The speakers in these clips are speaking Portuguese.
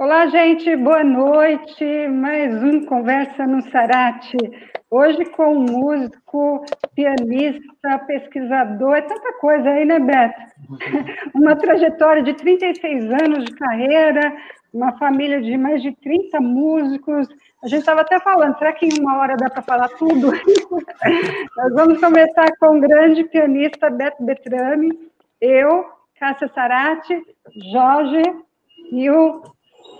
Olá, gente, boa noite. Mais um Conversa no Sarate. Hoje com um músico, pianista, pesquisador, é tanta coisa aí, né, Beto? Uma trajetória de 36 anos de carreira, uma família de mais de 30 músicos. A gente estava até falando, será que em uma hora dá para falar tudo? Nós vamos começar com o grande pianista Beto Betrame, eu, Cássia Sarati, Jorge e o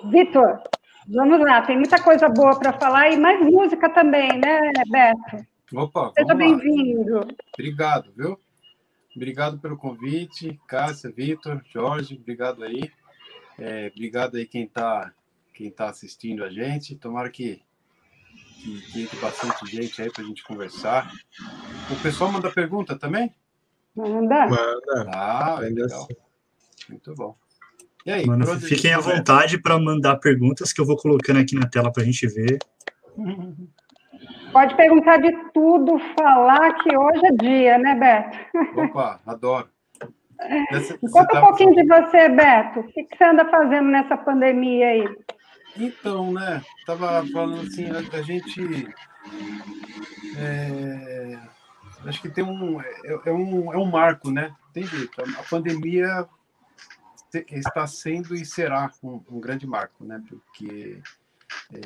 Vitor, vamos lá, tem muita coisa boa para falar e mais música também, né, Beto? Opa, Seja bem-vindo. Obrigado, viu? Obrigado pelo convite, Cássia, Vitor, Jorge, obrigado aí. É, obrigado aí quem está quem tá assistindo a gente. Tomara que, que, que entre bastante gente aí para a gente conversar. O pessoal manda pergunta também? Manda. Manda. Ah, legal. Muito bom. E aí, Mano, fiquem à vontade para mandar perguntas que eu vou colocando aqui na tela para a gente ver. Pode perguntar de tudo, falar que hoje é dia, né, Beto? Opa, adoro. Nessa, Conta tá... um pouquinho de você, Beto. O que você anda fazendo nessa pandemia aí? Então, né? Tava falando assim, a, gente. É, acho que tem um é, é, um. é um marco, né? Tem jeito. A pandemia está sendo e será um, um grande marco, né? Porque é,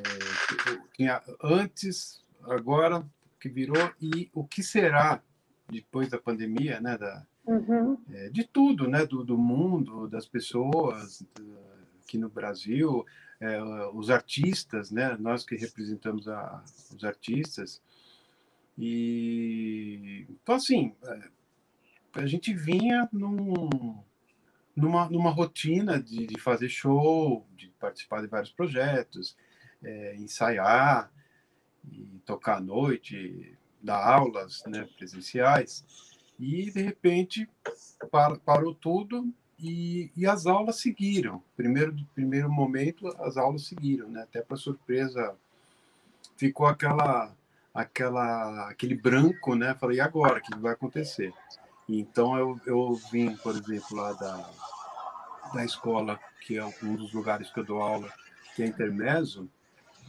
tinha antes, agora que virou e o que será depois da pandemia, né? Da, uhum. é, de tudo, né? Do, do mundo, das pessoas do, aqui no Brasil, é, os artistas, né? Nós que representamos a, os artistas e então assim é, a gente vinha num numa, numa rotina de, de fazer show, de participar de vários projetos, é, ensaiar, tocar à noite, dar aulas né, presenciais, e de repente par, parou tudo e, e, as aulas seguiram. Primeiro, primeiro momento, as aulas seguiram, né? até para surpresa, ficou aquela, aquela, aquele branco, né? Falei, e agora? O que vai acontecer? Então eu, eu vim, por exemplo, lá da, da escola, que é um dos lugares que eu dou aula, que é Intermeso,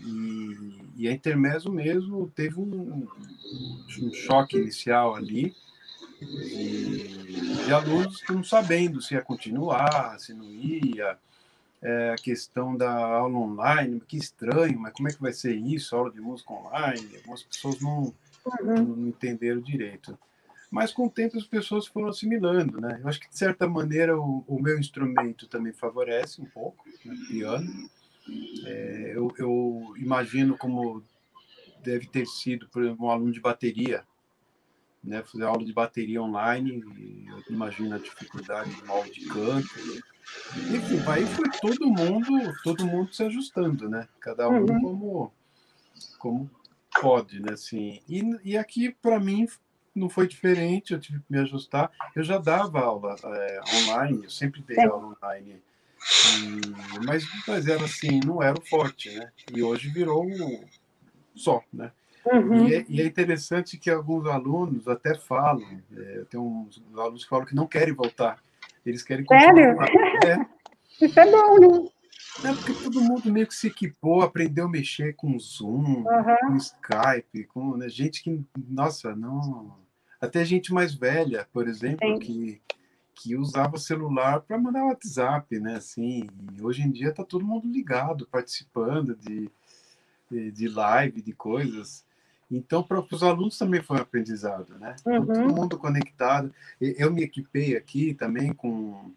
e, e a Intermeso mesmo teve um, um choque inicial ali, de, de alunos não sabendo se ia continuar, se não ia, é, a questão da aula online, que estranho, mas como é que vai ser isso, aula de música online? Algumas pessoas não, uhum. não entenderam direito mas com o tempo as pessoas foram assimilando, né? Eu acho que de certa maneira o, o meu instrumento também favorece um pouco, né? piano. É, eu, eu, imagino como deve ter sido, por exemplo, um aluno de bateria, né? Fazer aula de bateria online, eu imagino a dificuldade de aula de canto. Enfim, aí foi todo mundo, todo mundo se ajustando, né? Cada um uhum. como, como pode, né? Assim, e, e aqui para mim não foi diferente, eu tive que me ajustar. Eu já dava aula é, online, eu sempre dei é. aula online, e, mas, mas era assim, não era o forte, né? E hoje virou um só, né? Uhum. E, é, e, é, interessante que alguns alunos até falam, é, tem uns alunos que falam que não querem voltar, eles querem continuar. Sério? É. Isso é bom, né? É porque todo mundo meio que se equipou, aprendeu a mexer com Zoom, uhum. com Skype, com né, gente que, nossa, não até gente mais velha, por exemplo, que, que usava celular para mandar WhatsApp, né? Assim, hoje em dia está todo mundo ligado, participando de, de, de live, de coisas. Então, para os alunos também foi um aprendizado, né? Uhum. Todo mundo conectado. Eu me equipei aqui também com,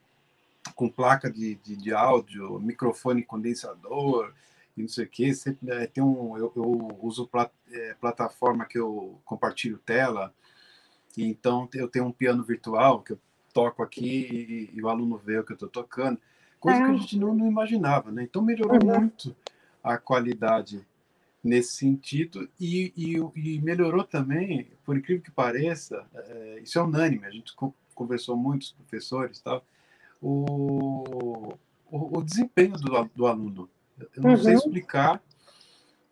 com placa de, de, de áudio, microfone condensador, e não sei o quê. Sempre, é, tem um, eu, eu uso plat, é, plataforma que eu compartilho tela, então, eu tenho um piano virtual que eu toco aqui e, e o aluno vê o que eu estou tocando, coisa que a gente não, não imaginava, né? Então, melhorou uhum. muito a qualidade nesse sentido e, e, e, melhorou também, por incrível que pareça, é, isso é unânime, a gente conversou muito com professores, tal, o, o, o desempenho do, do aluno. Eu não uhum. sei explicar,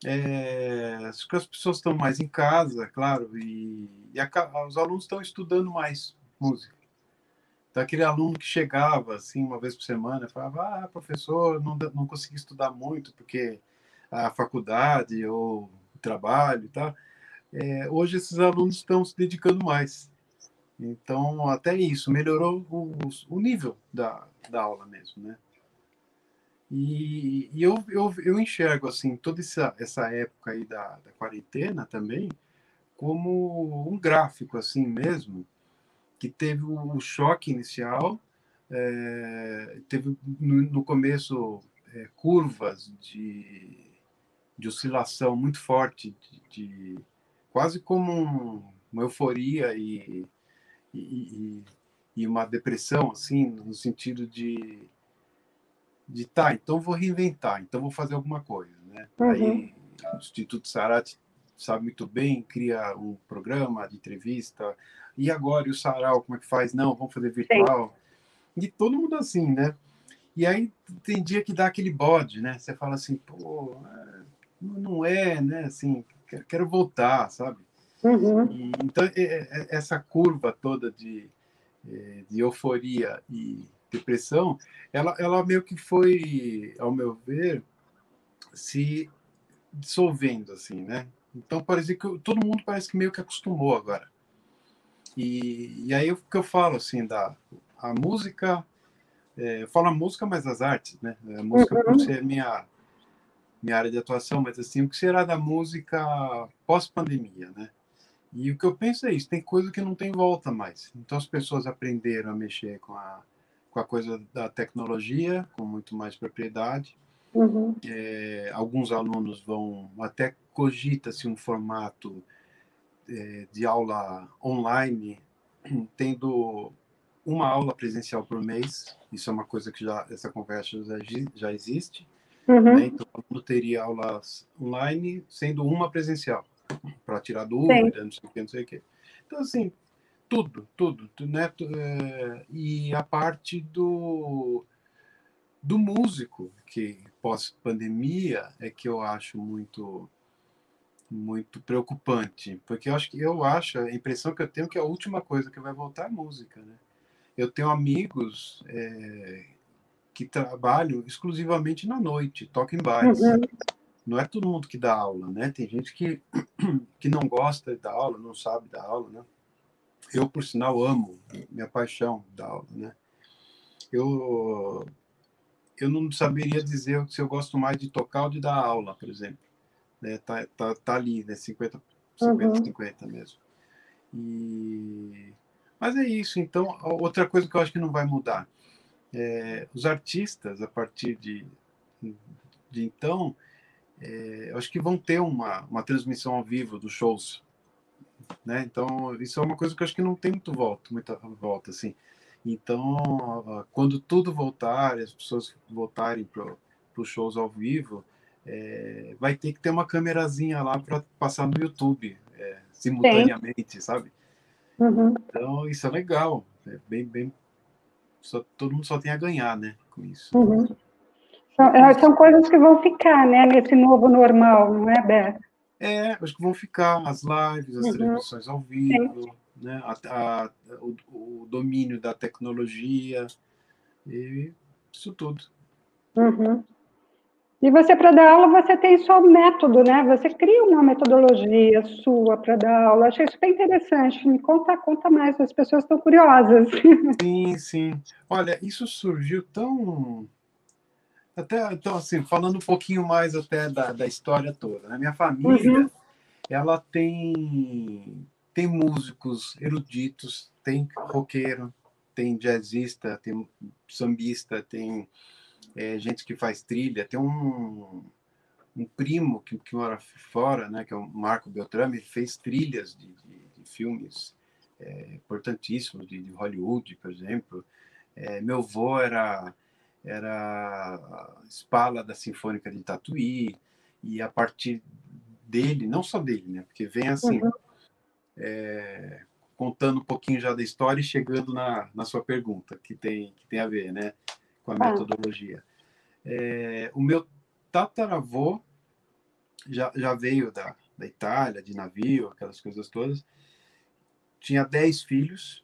é, acho que as pessoas estão mais em casa, claro, e, e a, os alunos estão estudando mais música. Então, aquele aluno que chegava, assim, uma vez por semana, falava, ah, professor, não, não consegui estudar muito, porque a faculdade ou o trabalho e. É, hoje, esses alunos estão se dedicando mais. Então, até isso, melhorou o, o nível da, da aula mesmo, né? E, e eu, eu, eu, enxergo, assim, toda essa, essa época aí da, da quarentena também como um gráfico, assim mesmo, que teve o choque inicial, é, teve no, no começo é, curvas de, de oscilação muito forte, de, de quase como um, uma euforia e, e, e, uma depressão, assim, no sentido de, de tá, então vou reinventar, então vou fazer alguma coisa, né? Uhum. Aí o Instituto Sarati sabe muito bem, cria um programa de entrevista, e agora, e o sarau, como é que faz? Não, vamos fazer virtual. Sim. E todo mundo assim, né? E aí tem dia que dá aquele bode, né? Você fala assim, pô, é, não é, né? Assim, quero voltar, sabe? Uhum. E, então, essa curva toda de, é, de euforia e depressão, ela, ela meio que foi, ao meu ver, se dissolvendo, assim, né? Então, parece que todo mundo parece que meio que acostumou agora. E, e aí o que eu falo, assim, da a música, é, eu falo a música, mas as artes, né? A música por uhum. ser minha, minha área de atuação, mas assim, o que será da música pós-pandemia, né? E o que eu penso é isso, tem coisa que não tem volta mais. Então as pessoas aprenderam a mexer com a, com a coisa da tecnologia, com muito mais propriedade. Uhum. É, alguns alunos vão até cogita-se um formato é, de aula online, tendo uma aula presencial por mês. Isso é uma coisa que já essa conversa já, já existe. Uhum. Né? Então, aluno teria aulas online, sendo uma presencial, para tirar dúvida, não sei o que, não sei o que. Então, assim, tudo, tudo, né? É, e a parte do, do músico, que pós-pandemia é que eu acho muito muito preocupante, porque eu acho que eu acho a impressão que eu tenho que a última coisa que vai voltar é a música, né? Eu tenho amigos é, que trabalham exclusivamente na noite, tocam em bares. Uhum. Não é todo mundo que dá aula, né? Tem gente que que não gosta da aula, não sabe da aula, né? Eu, por sinal, amo, minha paixão da aula, né? Eu eu não saberia dizer se eu gosto mais de tocar ou de dar aula, por exemplo né? Tá, tá, tá ali, né? 50, 50, uhum. 50 mesmo. E... Mas é isso. Então, outra coisa que eu acho que não vai mudar. É, os artistas, a partir de, de então, é, eu acho que vão ter uma, uma transmissão ao vivo dos shows. Né? Então, isso é uma coisa que eu acho que não tem muito volta, muita volta, assim. Então, quando tudo voltar, as pessoas voltarem para os shows ao vivo, é, vai ter que ter uma câmerazinha lá para passar no YouTube é, simultaneamente, Sim. sabe? Uhum. Então isso é legal, é bem, bem, só, todo mundo só tem a ganhar, né, com isso. Uhum. São, é, são coisas que vão ficar, né, nesse novo normal, não é, Beto? É, acho que vão ficar as lives, as uhum. transmissões ao vivo, Sim. né, a, a, o, o, domínio da tecnologia e isso tudo. Uhum. E você, para dar aula, você tem só método, né? Você cria uma metodologia sua para dar aula. Achei super interessante. Me conta, conta mais, as pessoas estão curiosas. Sim, sim. Olha, isso surgiu tão. Até, então, assim, falando um pouquinho mais até da, da história toda. Né? Minha família, uhum. ela tem, tem músicos eruditos, tem roqueiro, tem jazzista, tem sambista, tem é, gente que faz trilha. Tem um, um primo que, que mora fora, né, que é o Marco Beltrame, ele fez trilhas de, de, de filmes é, importantíssimos, de, de, Hollywood, por exemplo. É, meu avô era, era espala da Sinfônica de Tatuí, e a partir dele, não só dele, né, porque vem assim, uhum. é, contando um pouquinho já da história e chegando na, na sua pergunta, que tem, que tem a ver, né? Com a metodologia. É, o meu tataravô já, já veio da, da Itália, de navio, aquelas coisas todas. Tinha dez filhos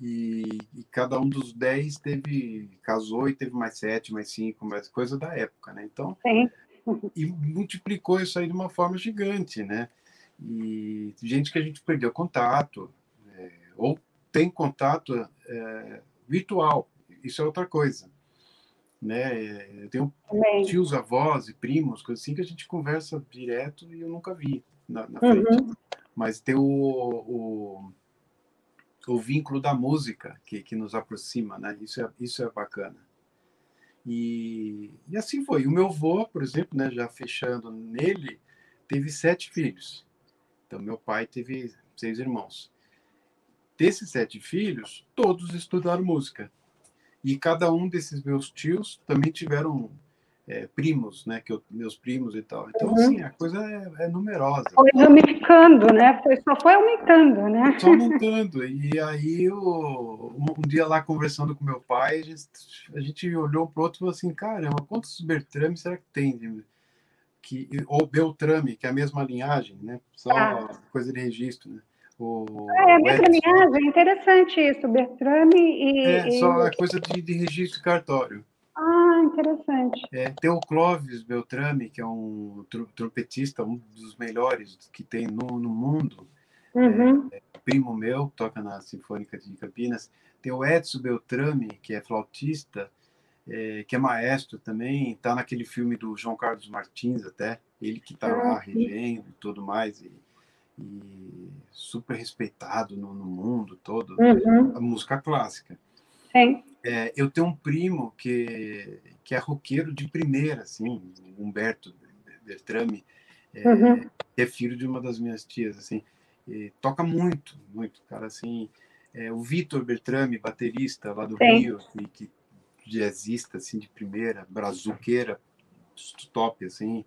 E, e, cada um dos dez teve casou e teve mais sete, mais cinco, mais coisa da época, né? Então, Sim. e multiplicou isso aí de uma forma gigante, né? E gente que a gente perdeu contato, é, ou tem contato é, virtual, isso é outra coisa. Né? Eu tenho Também. tios, avós e primos, coisas assim, que a gente conversa direto e eu nunca vi na, na frente. Uhum. Mas tem o, o, o, vínculo da música que, que nos aproxima, né? Isso é, isso é bacana. E, e assim foi. O meu avô, por exemplo, né, já fechando nele, teve sete filhos. Então, meu pai teve seis irmãos. Desses sete filhos, todos estudaram música. E cada um desses meus tios também tiveram é, primos, né? Que eu, meus primos e tal. Então, uhum. assim, a coisa é, é numerosa. Foi aumentando, né? Foi, só foi aumentando, né? Só aumentando. E aí, eu, um, dia lá conversando com meu pai, a gente, a gente olhou para o outro e falou assim: caramba, quantos Bertrame será que tem? Que, ou Beltrame, que é a mesma linhagem, né? Só ah. coisa de registro, né? O, ah, é a mesma linhagem, interessante isso, Bertrame e. É, e... só a coisa de, de registro cartório. Ah, interessante. É, tem o Clóvis Beltrame, que é um trompetista, um dos melhores que tem no, no mundo. Uhum. É, é, primo meu, toca na Sinfônica de Campinas. Tem o Edson Beltrame, que é flautista, é, que é maestro também. Está naquele filme do João Carlos Martins, até. Ele que está lá ah, regendo e tudo mais. E, e super respeitado no, no mundo todo, uhum. a música clássica. Sim. É, eu tenho um primo que, que é roqueiro de primeira, assim, Humberto Bertrame, é, uhum. que é filho de uma das minhas tias, assim, toca muito, muito, cara, assim, é, o Vitor Bertrame, baterista lá do Sim. Rio, que, que jazzista, assim, de primeira, brazuqueira, top, assim,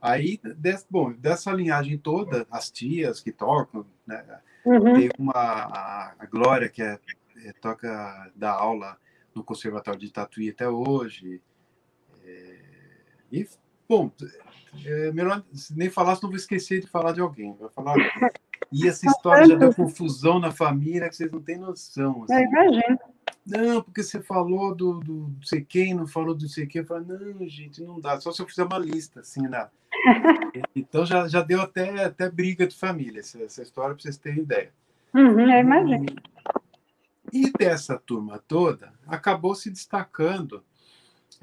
Aí, des, bom, dessa linhagem toda, as tias que tocam, né? Uhum. Tem uma, a, a Glória, que é, é, toca, dá aula no Conservatório de Tatuí até hoje. É, e, bom, é melhor nem falar, senão vou esquecer de falar de alguém. Vai falar. E essa história já deu confusão na família, que vocês não têm noção. Assim. imagino. Não, porque você falou do, do, do sei quem, não falou do sei quem. Eu falei, não, gente, não dá. Só se eu fizer uma lista, assim, na, então já, já deu até, até briga de família essa, essa história, para vocês terem ideia. Uhum, eu imagino. E, dessa turma toda, acabou se destacando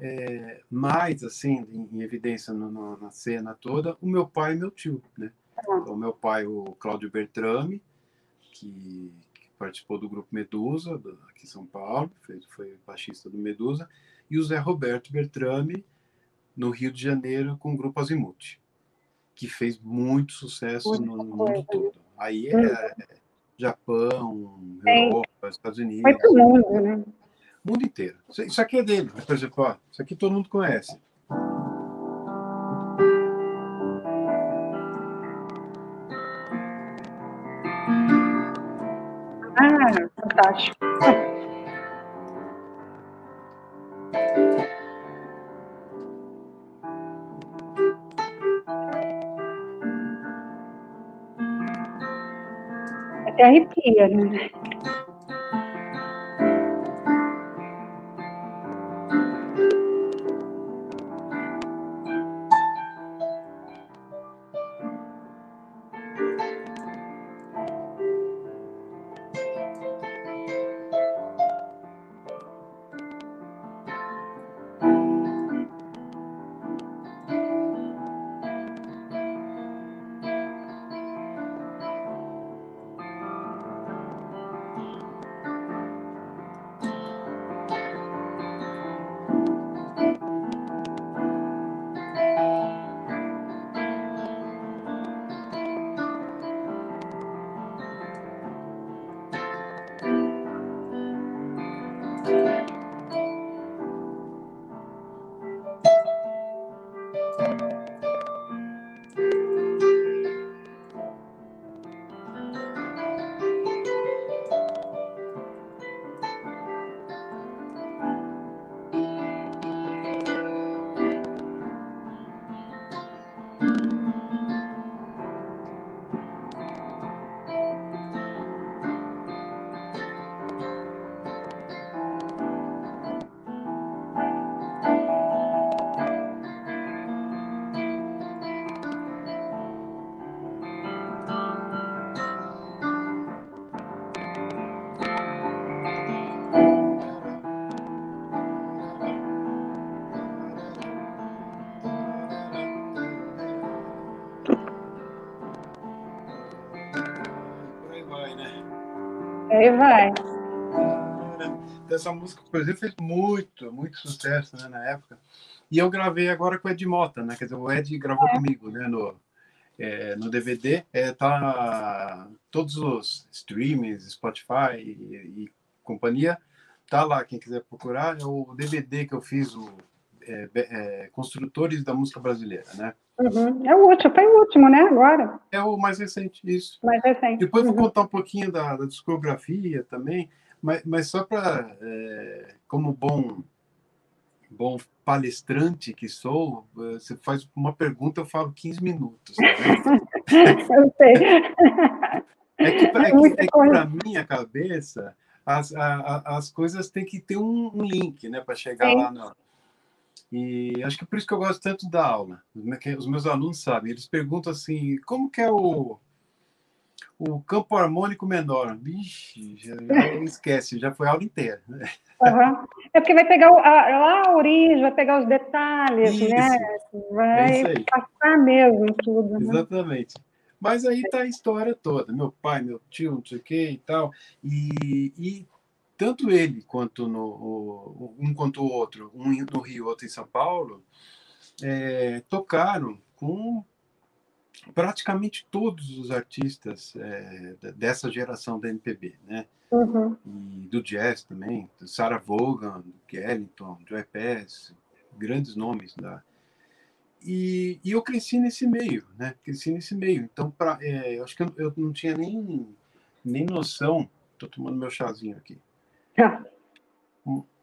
é, mais, assim, em, em evidência no, no, na cena toda, o meu pai e meu tio, né? Uhum. O meu pai, o Cláudio Bertrame, que, que, participou do grupo Medusa, do, aqui em São Paulo, foi, foi baixista do Medusa, e o Zé Roberto Bertrame, no Rio de Janeiro com o grupo Azimuth, que fez muito sucesso muito no, mundo todo. Aí é, é Japão, Europa, Estados Unidos. Foi pro mundo, né? mundo inteiro. Isso aqui é dele, por exemplo, ó, isso aqui todo mundo conhece. Ah, fantástico. Arrepia, né? Essa música, por exemplo, fez muito, muito sucesso né, na época. E eu gravei agora com o Ed Mota, né? Quer dizer, o Ed gravou é. comigo, né? No, é, no DVD. É, tá todos os streamings, Spotify e, e, companhia. Tá lá, quem quiser procurar. É o DVD que eu fiz, o é, é, Construtores da Música Brasileira, né? Uhum. É o último, foi o último, né? Agora. É o mais recente, isso. Mais recente. Depois uhum. vou contar um pouquinho da, da discografia também, mas, mas só para, é, como bom, bom palestrante que sou, você faz uma pergunta, eu falo 15 minutos. Tá eu sei. É que, para é, é minha cabeça, as, a, as coisas têm que ter um, um link, né, para chegar Sim. lá no, e acho que por isso que eu gosto tanto da aula. Os meus alunos sabem, eles perguntam assim, como que é o, o campo harmônico menor? Vixe, já, esquece, já foi a aula inteira. Uhum. É porque vai pegar o, a, lá a origem, vai pegar os detalhes, isso. né? Vai é passar mesmo tudo. Né? Exatamente. Mas aí tá a história toda. Meu pai, meu tio, não sei o que e tal. E, e tanto ele quanto no, um quanto o outro, um no Rio, outro em São Paulo, é, tocaram com praticamente todos os artistas é, dessa geração da MPB, né? Uhum. E do jazz também, Sarah Vaughan, Ellington, Joe Pass, grandes nomes da e, e, eu cresci nesse meio, né? Cresci nesse meio. Então, pra, é, eu acho que eu, eu não tinha nem nem noção. Estou tomando meu chazinho aqui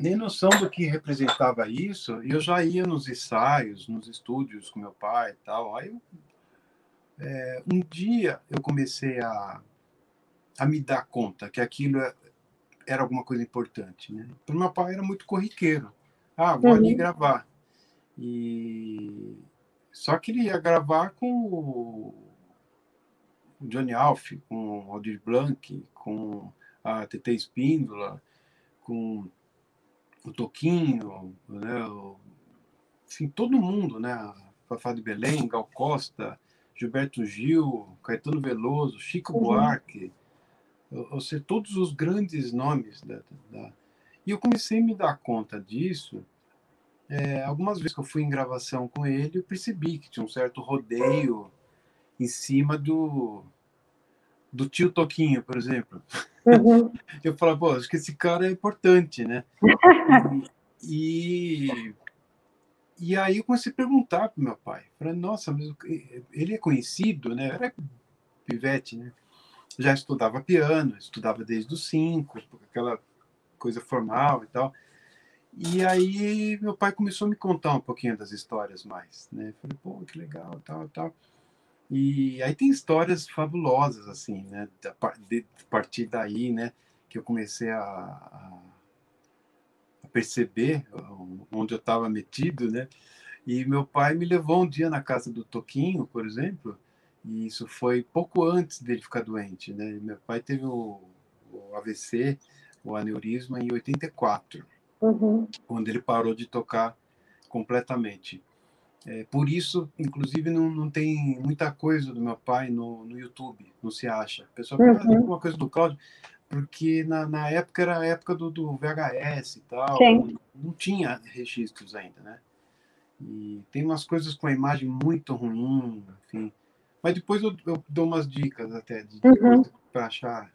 nem noção do que representava isso. E eu já ia nos ensaios, nos estúdios com meu pai e tal. Aí, é, um dia eu comecei a, a me dar conta que aquilo é, era alguma coisa importante, né? Para meu pai era muito corriqueiro. Ah, vou uhum. ali gravar. E só que ele ia gravar com o Johnny Alf, com o Aldir Blanc, com a TT Espíndola, com o Toquinho, né? O, enfim, todo mundo, né? Fafá de Belém, Gal Costa, Gilberto Gil, Caetano Veloso, Chico uhum. Buarque, ou seja, todos os grandes nomes da, da, E eu comecei a me dar conta disso. É, algumas vezes que eu fui em gravação com ele, eu percebi que tinha um certo rodeio em cima do, do tio Toquinho, por exemplo. Uhum. Eu falo, pô, acho que esse cara é importante, né? e, e aí eu comecei a perguntar para meu pai. Falei, nossa, mas ele é conhecido, né? Era pivete, né? Já estudava piano, estudava desde os cinco, aquela coisa formal e tal. E aí meu pai começou a me contar um pouquinho das histórias mais, né? Falei, pô, que legal, tal, tal. E aí tem histórias fabulosas, assim, né? De, partir daí, né? Que eu comecei a, a perceber onde eu estava metido, né? E meu pai me levou um dia na casa do Toquinho, por exemplo, e isso foi pouco antes dele ficar doente, né? Meu pai teve o, o AVC, o aneurisma, em 84, uhum. quando ele parou de tocar completamente. É, por isso, inclusive, não, não tem muita coisa do meu pai no, no YouTube, não se acha. O pessoal fala uhum. alguma coisa do Cláudio, porque na, na época era a época do, do VHS e tal, Sim. não tinha registros ainda, né? E tem umas coisas com a imagem muito ruim, enfim. Mas depois eu, eu dou umas dicas até de, uhum. para achar.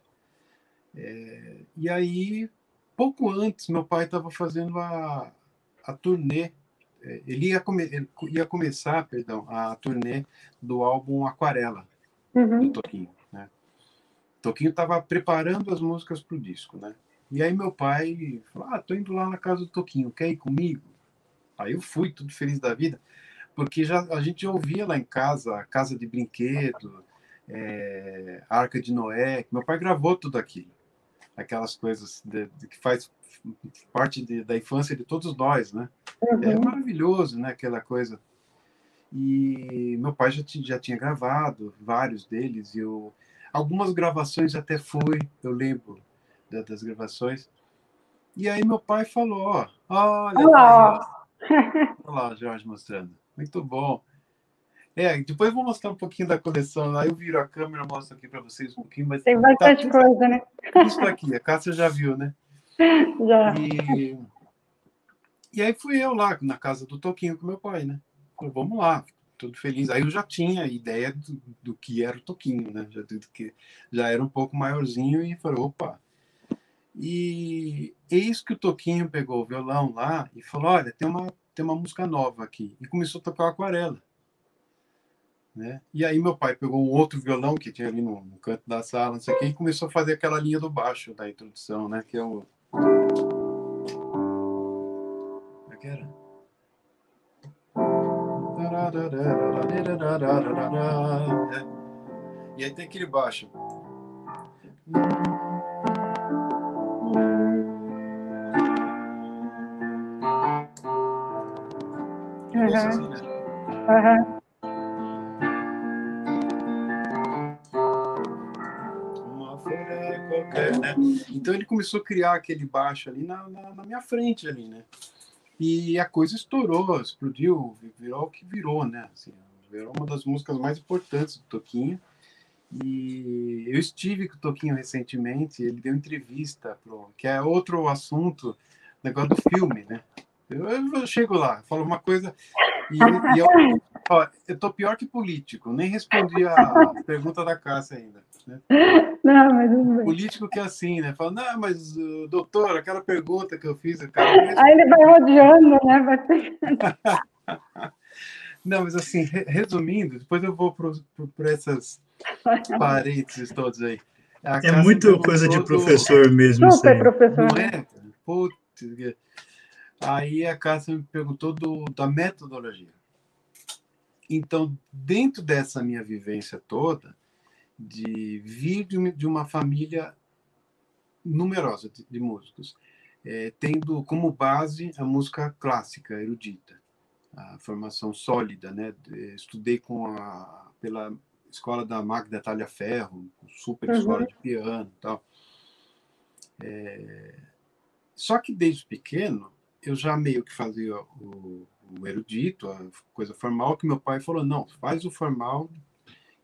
É, e aí, pouco antes, meu pai estava fazendo a, a turnê ele ia, come, ele ia começar, perdão, a turnê do álbum Aquarela, uhum. do Toquinho. Né? Toquinho estava preparando as músicas para o disco, né? E aí meu pai falou, ah, tô indo lá na casa do Toquinho, quer ir comigo? Aí eu fui, tudo feliz da vida, porque já a gente ouvia lá em casa, Casa de Brinquedo, é, Arca de Noé, meu pai gravou tudo aquilo. Aquelas coisas de, de, que faz parte de, da infância de todos nós, né? É uhum. É maravilhoso, né? Aquela coisa. E meu pai já, já tinha gravado vários deles, e eu, algumas gravações até foi, eu lembro da, das gravações. E aí meu pai falou, ó, olha, olha lá, olha lá Jorge mostrando, muito bom. É, depois vou mostrar um pouquinho da coleção. Aí eu viro a câmera, mostro aqui para vocês um pouquinho. Mas Tem bastante tá, coisa, né? Isso aqui, a Cássia já viu, né? Já. E, e aí fui eu lá na casa do Toquinho com meu pai, né? Falei, vamos lá, tudo feliz. Aí eu já tinha ideia do, do que era o Toquinho, né? Já, do que, já era um pouco maiorzinho e falei, opa. E eis que o Toquinho pegou o violão lá e falou, olha, tem uma, tem uma música nova aqui. E começou a tocar aquarela. Né? E aí meu pai pegou um outro violão que tinha ali no, no canto da sala, não sei o quê, e começou a fazer aquela linha do baixo da introdução, né? Que é o como é que era? E aí tem aquele baixo. Uhum. Assim? Uhum. Né? Então ele começou a criar aquele baixo ali na, na, na, minha frente ali, né? E a coisa estourou, explodiu, virou o que virou, né? Assim, virou uma das músicas mais importantes do Toquinho. E eu estive com o Toquinho recentemente, ele deu entrevista, pro, que é outro assunto, negócio do filme, né? Eu, eu chego lá, falo uma coisa e, e eu, ó, eu tô pior que político, nem respondi a pergunta da Cássia ainda. Né? Não, mas Político que é assim, né? Fala, não, mas, uh, doutor, aquela pergunta que eu fiz. O cara Aí ele vai rodeando, né? Vai... não, mas assim, resumindo, depois eu vou para essas parênteses todos aí. A é muito coisa de professor mesmo. Super professor. Não é? Putz, aí a Cássia me perguntou do, da metodologia. Então, dentro dessa minha vivência toda, de vir de uma família numerosa de, de músicos, é, tendo como base a música clássica, erudita, a formação sólida, né? Estudei com a pela escola da Magda Talha Ferro, super uhum. escola de piano, tal. É, só que desde pequeno eu já meio que fazia o, o erudito, a coisa formal, que meu pai falou não, faz o formal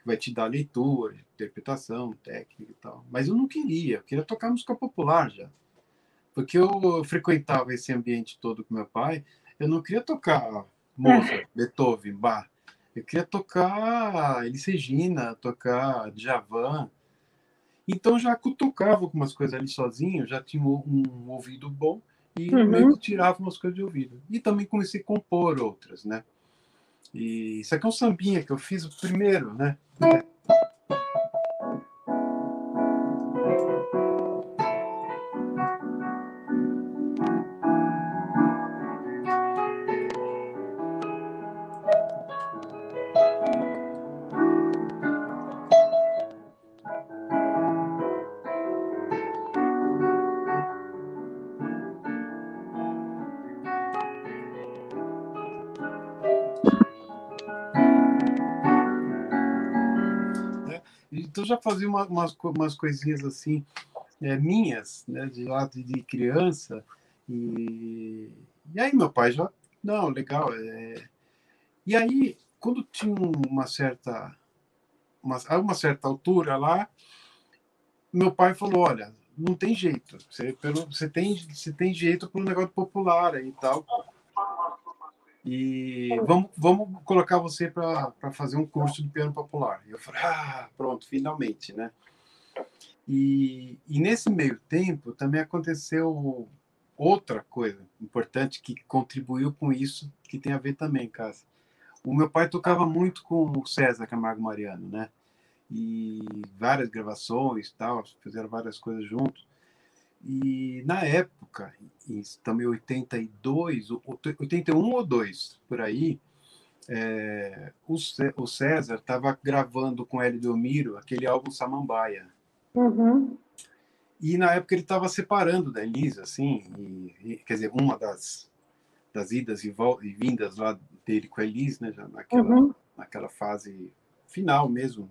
que vai te dar leitura, interpretação, técnica e tal. Mas eu não queria, eu queria tocar música popular já. Porque eu frequentava esse ambiente todo com meu pai, eu não queria tocar Mozart, Beethoven, Bach. Eu queria tocar Elis Regina, tocar Djavan. Então já cutucava algumas coisas ali sozinho, já tinha um ouvido bom e uhum. tirava umas coisas de ouvido. E também comecei a compor outras, né? E isso aqui é um sambinha que eu fiz o primeiro, né? Já fazia uma, umas, umas coisinhas assim é, minhas, né, de lado de criança. E, e aí meu pai já, não, legal. É... E aí, quando tinha uma certa, uma, uma certa altura lá, meu pai falou, olha, não tem jeito, você, pelo, você, tem, você tem jeito para um negócio popular aí e tal. E vamos, vamos colocar você para fazer um curso de piano popular. E eu falei, ah, pronto, finalmente, né? E, e nesse meio tempo também aconteceu outra coisa importante que contribuiu com isso, que tem a ver também, Cássio. O meu pai tocava muito com o César Camargo Mariano, né? E várias gravações, tal, fizeram várias coisas juntos. E na época, em também 82, 81 ou 2, por aí, é, o César estava gravando com Hélio Delmiro aquele álbum Samambaia. Uhum. E na época ele estava separando da Elisa, assim, e, e, quer dizer, uma das, das idas e, e, vindas lá dele com a Elisa, né, já naquela, uhum. naquela fase final mesmo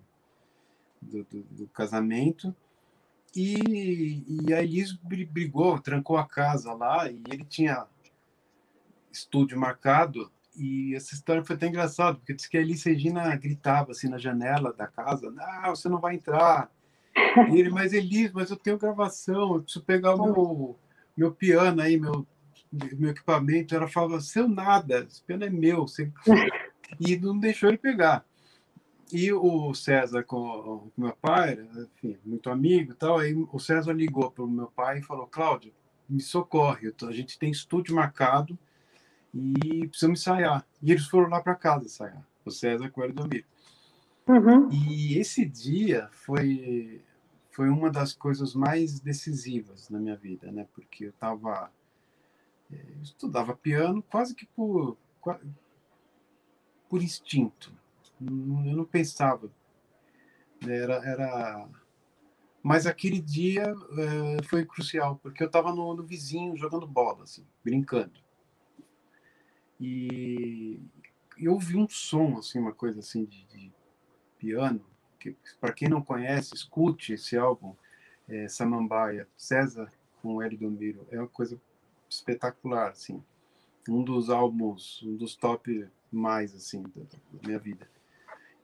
do, do, do casamento. E, e a Elis brigou, trancou a casa lá, e ele tinha estúdio marcado e essa história foi até engraçada, porque disse que a Elis Regina gritava assim na janela da casa: Não, você não vai entrar. E ele, mas Elis, mas eu tenho gravação, eu preciso pegar o meu, meu piano aí, meu, meu equipamento. Ela falava: Seu nada, esse piano é meu. Você... E não deixou ele pegar. E o César com o meu pai, enfim, muito amigo e tal, aí o César ligou para o meu pai e falou: Cláudio, me socorre, a gente tem estúdio marcado e precisamos ensaiar. E eles foram lá para casa ensaiar, o César com o Eldomiro. Uhum. E esse dia foi foi uma das coisas mais decisivas na minha vida, né? Porque eu estava é, estudava piano quase que por por instinto. Eu não pensava. Era, era... Mas aquele dia é, foi crucial, porque eu estava no, no, vizinho jogando bola, assim, brincando. E eu ouvi um som, assim, uma coisa assim de, de piano, que para quem não conhece, escute esse álbum, é, Samambaia, César com Hélio Domiro, é uma coisa espetacular, assim. Um dos álbuns, um dos top mais assim da, da minha vida.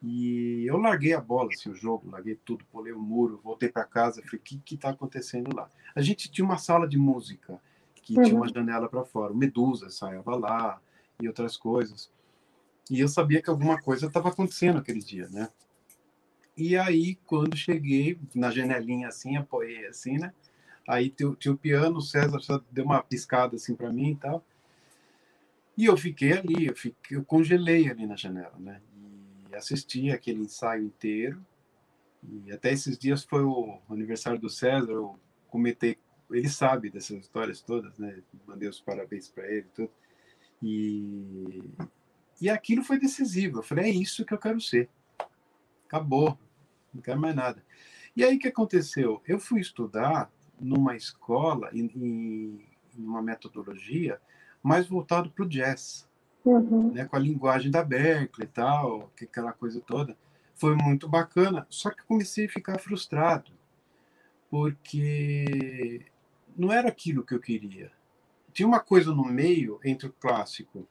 E eu larguei a bola, assim, o jogo, larguei tudo, pulei o muro, voltei para casa, falei, o que que tá acontecendo lá? A gente tinha uma sala de música que uhum. tinha uma janela para fora, Medusa saiava lá e outras coisas. E eu sabia que alguma coisa estava acontecendo aquele dia, né? E aí, quando cheguei na janelinha assim, apoiei assim, né? Aí tinha, o piano, o César só deu uma piscada assim para mim e tal. E eu fiquei ali, eu, fiquei, eu congelei ali na janela, né? E assisti aquele ensaio inteiro. E até esses dias foi o aniversário do César, eu comentei, ele sabe dessas histórias todas, né? Mandei os parabéns para ele, tudo. E e aquilo foi decisivo. Eu falei, é isso que eu quero ser. Acabou, não quero mais nada. E aí o que aconteceu? Eu fui estudar numa escola, em, em uma metodologia mais voltado para o jazz, uhum. né, com a linguagem da Berkeley e tal, que aquela coisa toda. Foi muito bacana, só que comecei a ficar frustrado, porque não era aquilo que eu queria. Tinha uma coisa no meio entre o clássico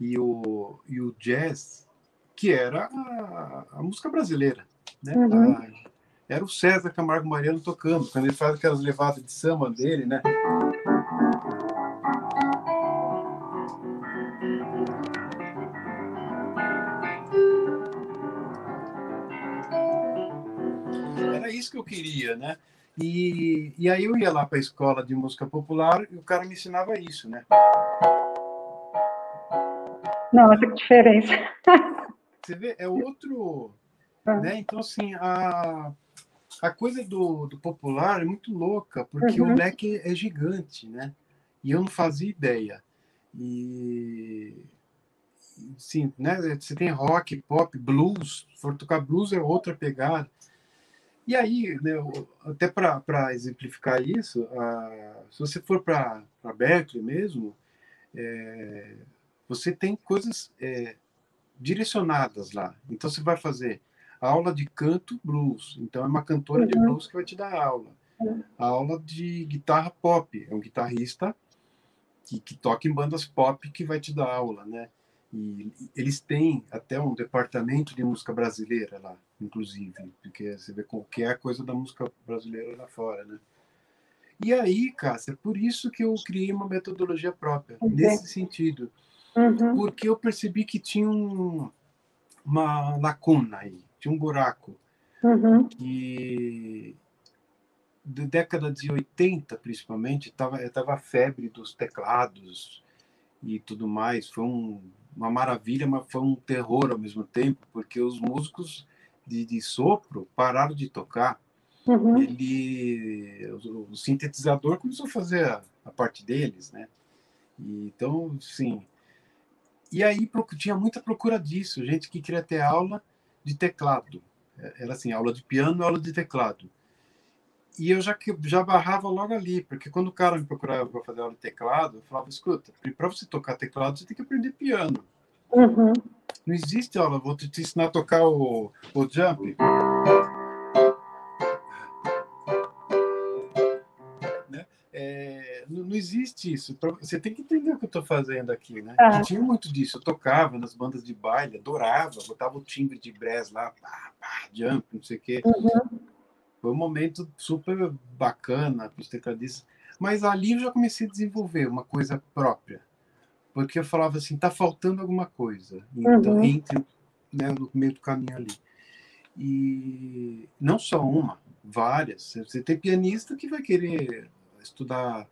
e o, e o jazz, que era a, a música brasileira. Né? Uhum. A, era o César Camargo Mariano tocando, quando ele faz aquelas levadas de samba dele, né? Que eu queria, né? E, e aí eu ia lá para a escola de música popular e o cara me ensinava isso, né? Nossa, que diferença. Você vê, é outro. Ah. Né? Então, assim, a, a coisa do, do popular é muito louca, porque uhum. o leque é gigante, né? E eu não fazia ideia. E. Sim, né? Você tem rock, pop, blues. Se for tocar blues é outra pegada. E aí, né, até para exemplificar isso, a, se você for para Berkeley mesmo, é, você tem coisas é, direcionadas lá. Então, você vai fazer aula de canto blues. Então, é uma cantora uhum. de blues que vai te dar aula. Uhum. Aula de guitarra pop. É um guitarrista que, que toca em bandas pop que vai te dar aula, né? E eles têm até um departamento de música brasileira lá, inclusive, porque você vê qualquer coisa da música brasileira lá fora, né? E aí, Cássia, é por isso que eu criei uma metodologia própria, nesse sentido. Uhum. Porque eu percebi que tinha um, uma lacuna aí, tinha um buraco. Uhum. Que da década de 80, principalmente, estava tava a febre dos teclados e tudo mais. Foi um uma maravilha, mas foi um terror ao mesmo tempo, porque os músicos de, de sopro pararam de tocar. Uhum. Ele, o, o, sintetizador começou a fazer a, a parte deles, né? E, então, sim. E aí tinha muita procura disso, gente que queria ter aula de teclado. É, era assim, aula de piano, aula de teclado. E eu já, já barrava logo ali, porque quando o cara me procurava para fazer aula de teclado, eu falava: escuta, para você tocar teclado, você tem que aprender piano. Uhum. Não existe aula, vou te ensinar a tocar o, o jump. Né? É, não, não, existe isso. Você tem que entender o que eu estou fazendo aqui, né? Ah. tinha muito disso. Eu tocava nas bandas de baile, adorava, botava o timbre de brass lá, pá, pá, jump, não sei o quê. Uhum. Foi um momento super bacana para os tecladistas. Mas ali eu já comecei a desenvolver uma coisa própria. Porque eu falava assim, tá faltando alguma coisa. Então, uhum. entre né, no meio do caminho ali. E não só uma, várias. Você tem pianista que vai querer estudar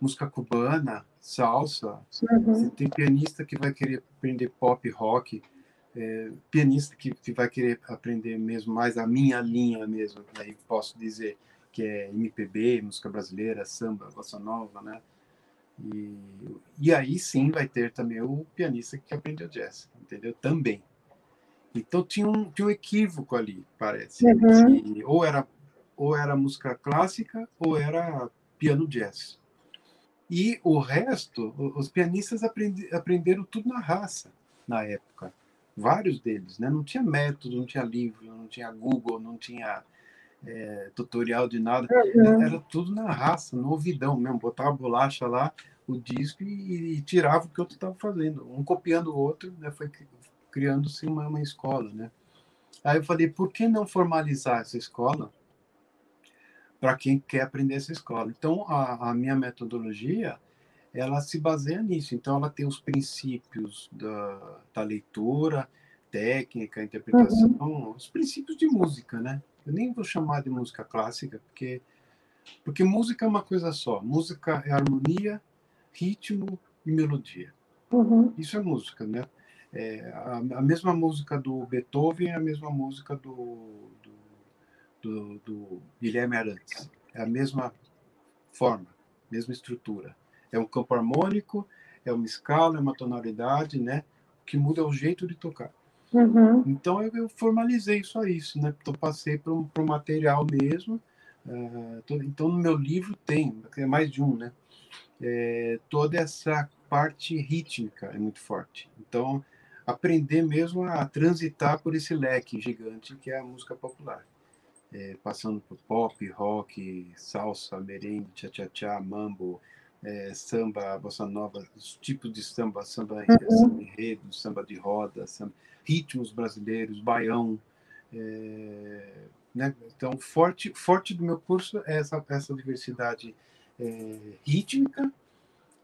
música cubana, salsa. Uhum. Você tem pianista que vai querer aprender pop, rock. É, pianista que, que vai querer aprender mesmo mais a minha linha mesmo. Aí posso dizer que é MPB, música brasileira, samba, bossa nova, né? E, e aí sim vai ter também o pianista que aprendeu jazz, entendeu? Também. Então tinha um, tinha um equívoco ali, parece. Uhum. ou era ou era música clássica ou era piano jazz. E o resto, os pianistas aprendi, aprenderam tudo na raça na época. Vários deles, né? Não tinha método, não tinha livro, não tinha Google, não tinha é, tutorial de nada. Uhum. Era tudo na raça, no ouvidão mesmo. Botava a bolacha lá, o disco e, e tirava o que o outro estava fazendo. Um copiando o outro, né? Foi criando-se uma, uma escola, né? Aí eu falei, por que não formalizar essa escola para quem quer aprender essa escola? Então, a, a, minha metodologia, ela se baseia nisso. Então, ela tem os princípios da, da leitura, técnica, interpretação, uhum. os princípios de música, né? Eu nem vou chamar de música clássica, porque porque música é uma coisa só. Música é harmonia, ritmo e melodia. Uhum. Isso é música, né? É, a, a, mesma música do Beethoven é a mesma música do, do, do, do Guilherme Arantes. É a mesma forma, mesma estrutura. É um campo harmônico, é uma escala, é uma tonalidade, né? O que muda é o jeito de tocar. Uhum. Então eu, eu, formalizei só isso, né? Então passei para o material mesmo. Uh, então no meu livro tem, é mais de um, né? É, toda essa parte rítmica é muito forte. Então aprender mesmo a transitar por esse leque gigante que é a música popular. É, passando por pop, rock, salsa, merengue, tchá-tchá-tchá, mambo, é, samba, bossa nova, os tipos de samba, samba, uhum. samba enredo, samba de roda, samba, ritmos brasileiros, baião. É, né? Então, forte, forte do meu curso é essa, essa diversidade é, rítmica,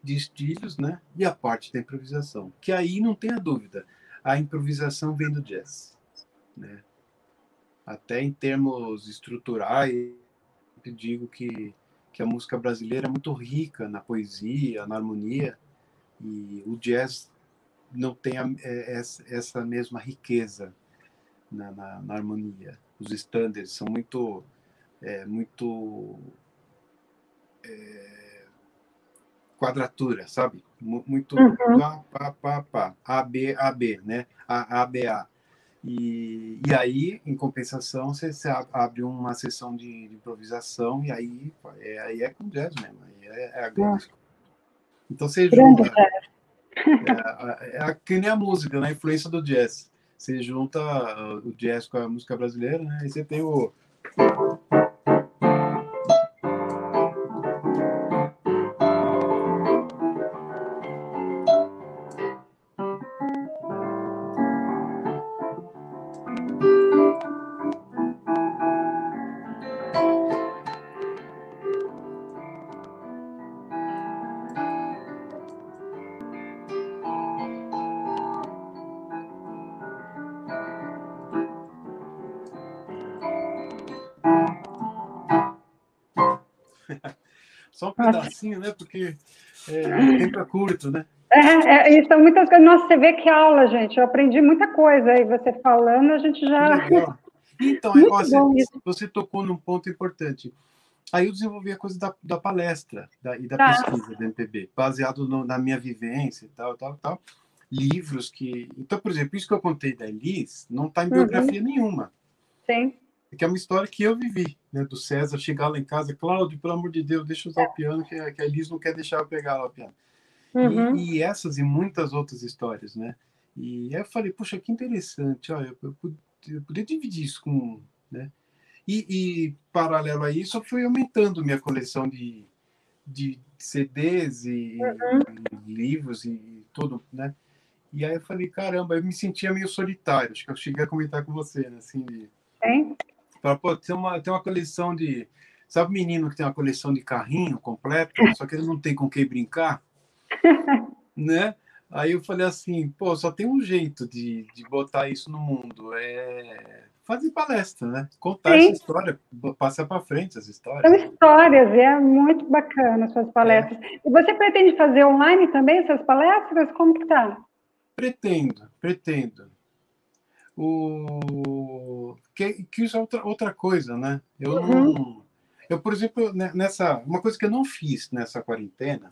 de estilos, né? E a parte da improvisação, que aí não tenha dúvida, a improvisação vem do jazz, né? Até em termos estruturais, eu digo que que a música brasileira é muito rica na poesia, na harmonia, e o jazz não tem a, é, essa mesma riqueza na, na, na harmonia. Os standards são muito, é, muito é, quadratura, sabe? Muito uhum. pá, pá, pá, pá, A, B, A, B, né? A, A, B, A. E, e aí, em compensação, você, você abre uma sessão de, de, improvisação e aí é, aí é com jazz mesmo, aí é, é a grande. Então você junta. É, é, é, que nem a música, né? A influência do jazz. Você junta o jazz com a música brasileira, né? E você tem o pedacinho, né? Porque é, o tempo é curto, né? É, é, e são muitas coisas. Nossa, você vê que aula, gente. Eu aprendi muita coisa aí. Você falando, a gente já. Então, é, você, você, tocou num ponto importante. Aí eu desenvolvi a coisa da, da palestra da, e da tá. pesquisa do MPB, baseado no, na minha vivência e tal, tal, tal. Livros que. Então, por exemplo, isso que eu contei da Elis não está em uhum. biografia uhum. nenhuma. Sim que é uma história que eu vivi, né? Do César chegar lá em casa, Cláudio, pelo amor de Deus, deixa eu usar o piano, que, a Elis não quer deixar eu pegar lá o piano. Uhum. E, e, essas e muitas outras histórias, né? E aí eu falei, puxa, que interessante, ó, eu, eu, eu podia dividir isso com, né? E, e, paralelo a isso, eu fui aumentando minha coleção de, de CDs e, uhum. e livros e tudo, né? E aí eu falei, caramba, eu me sentia meio solitário. Acho que eu cheguei a comentar com você, né? Assim, de... Hein? Pra, pô, tem uma, tem uma coleção de... Sabe o menino que tem uma coleção de carrinho completo, só que ele não tem com quem brincar? né? Aí eu falei assim, pô, só tem um jeito de, de botar isso no mundo, é fazer palestra, né? Contar Sim. essa história, passar para frente as histórias. São histórias, é muito bacana suas palestras. É. E você pretende fazer online também essas palestras? Como que tá? Pretendo, pretendo. O que, que isso é outra, outra coisa, né? Eu uhum. não, eu por exemplo né, nessa uma coisa que eu não fiz nessa quarentena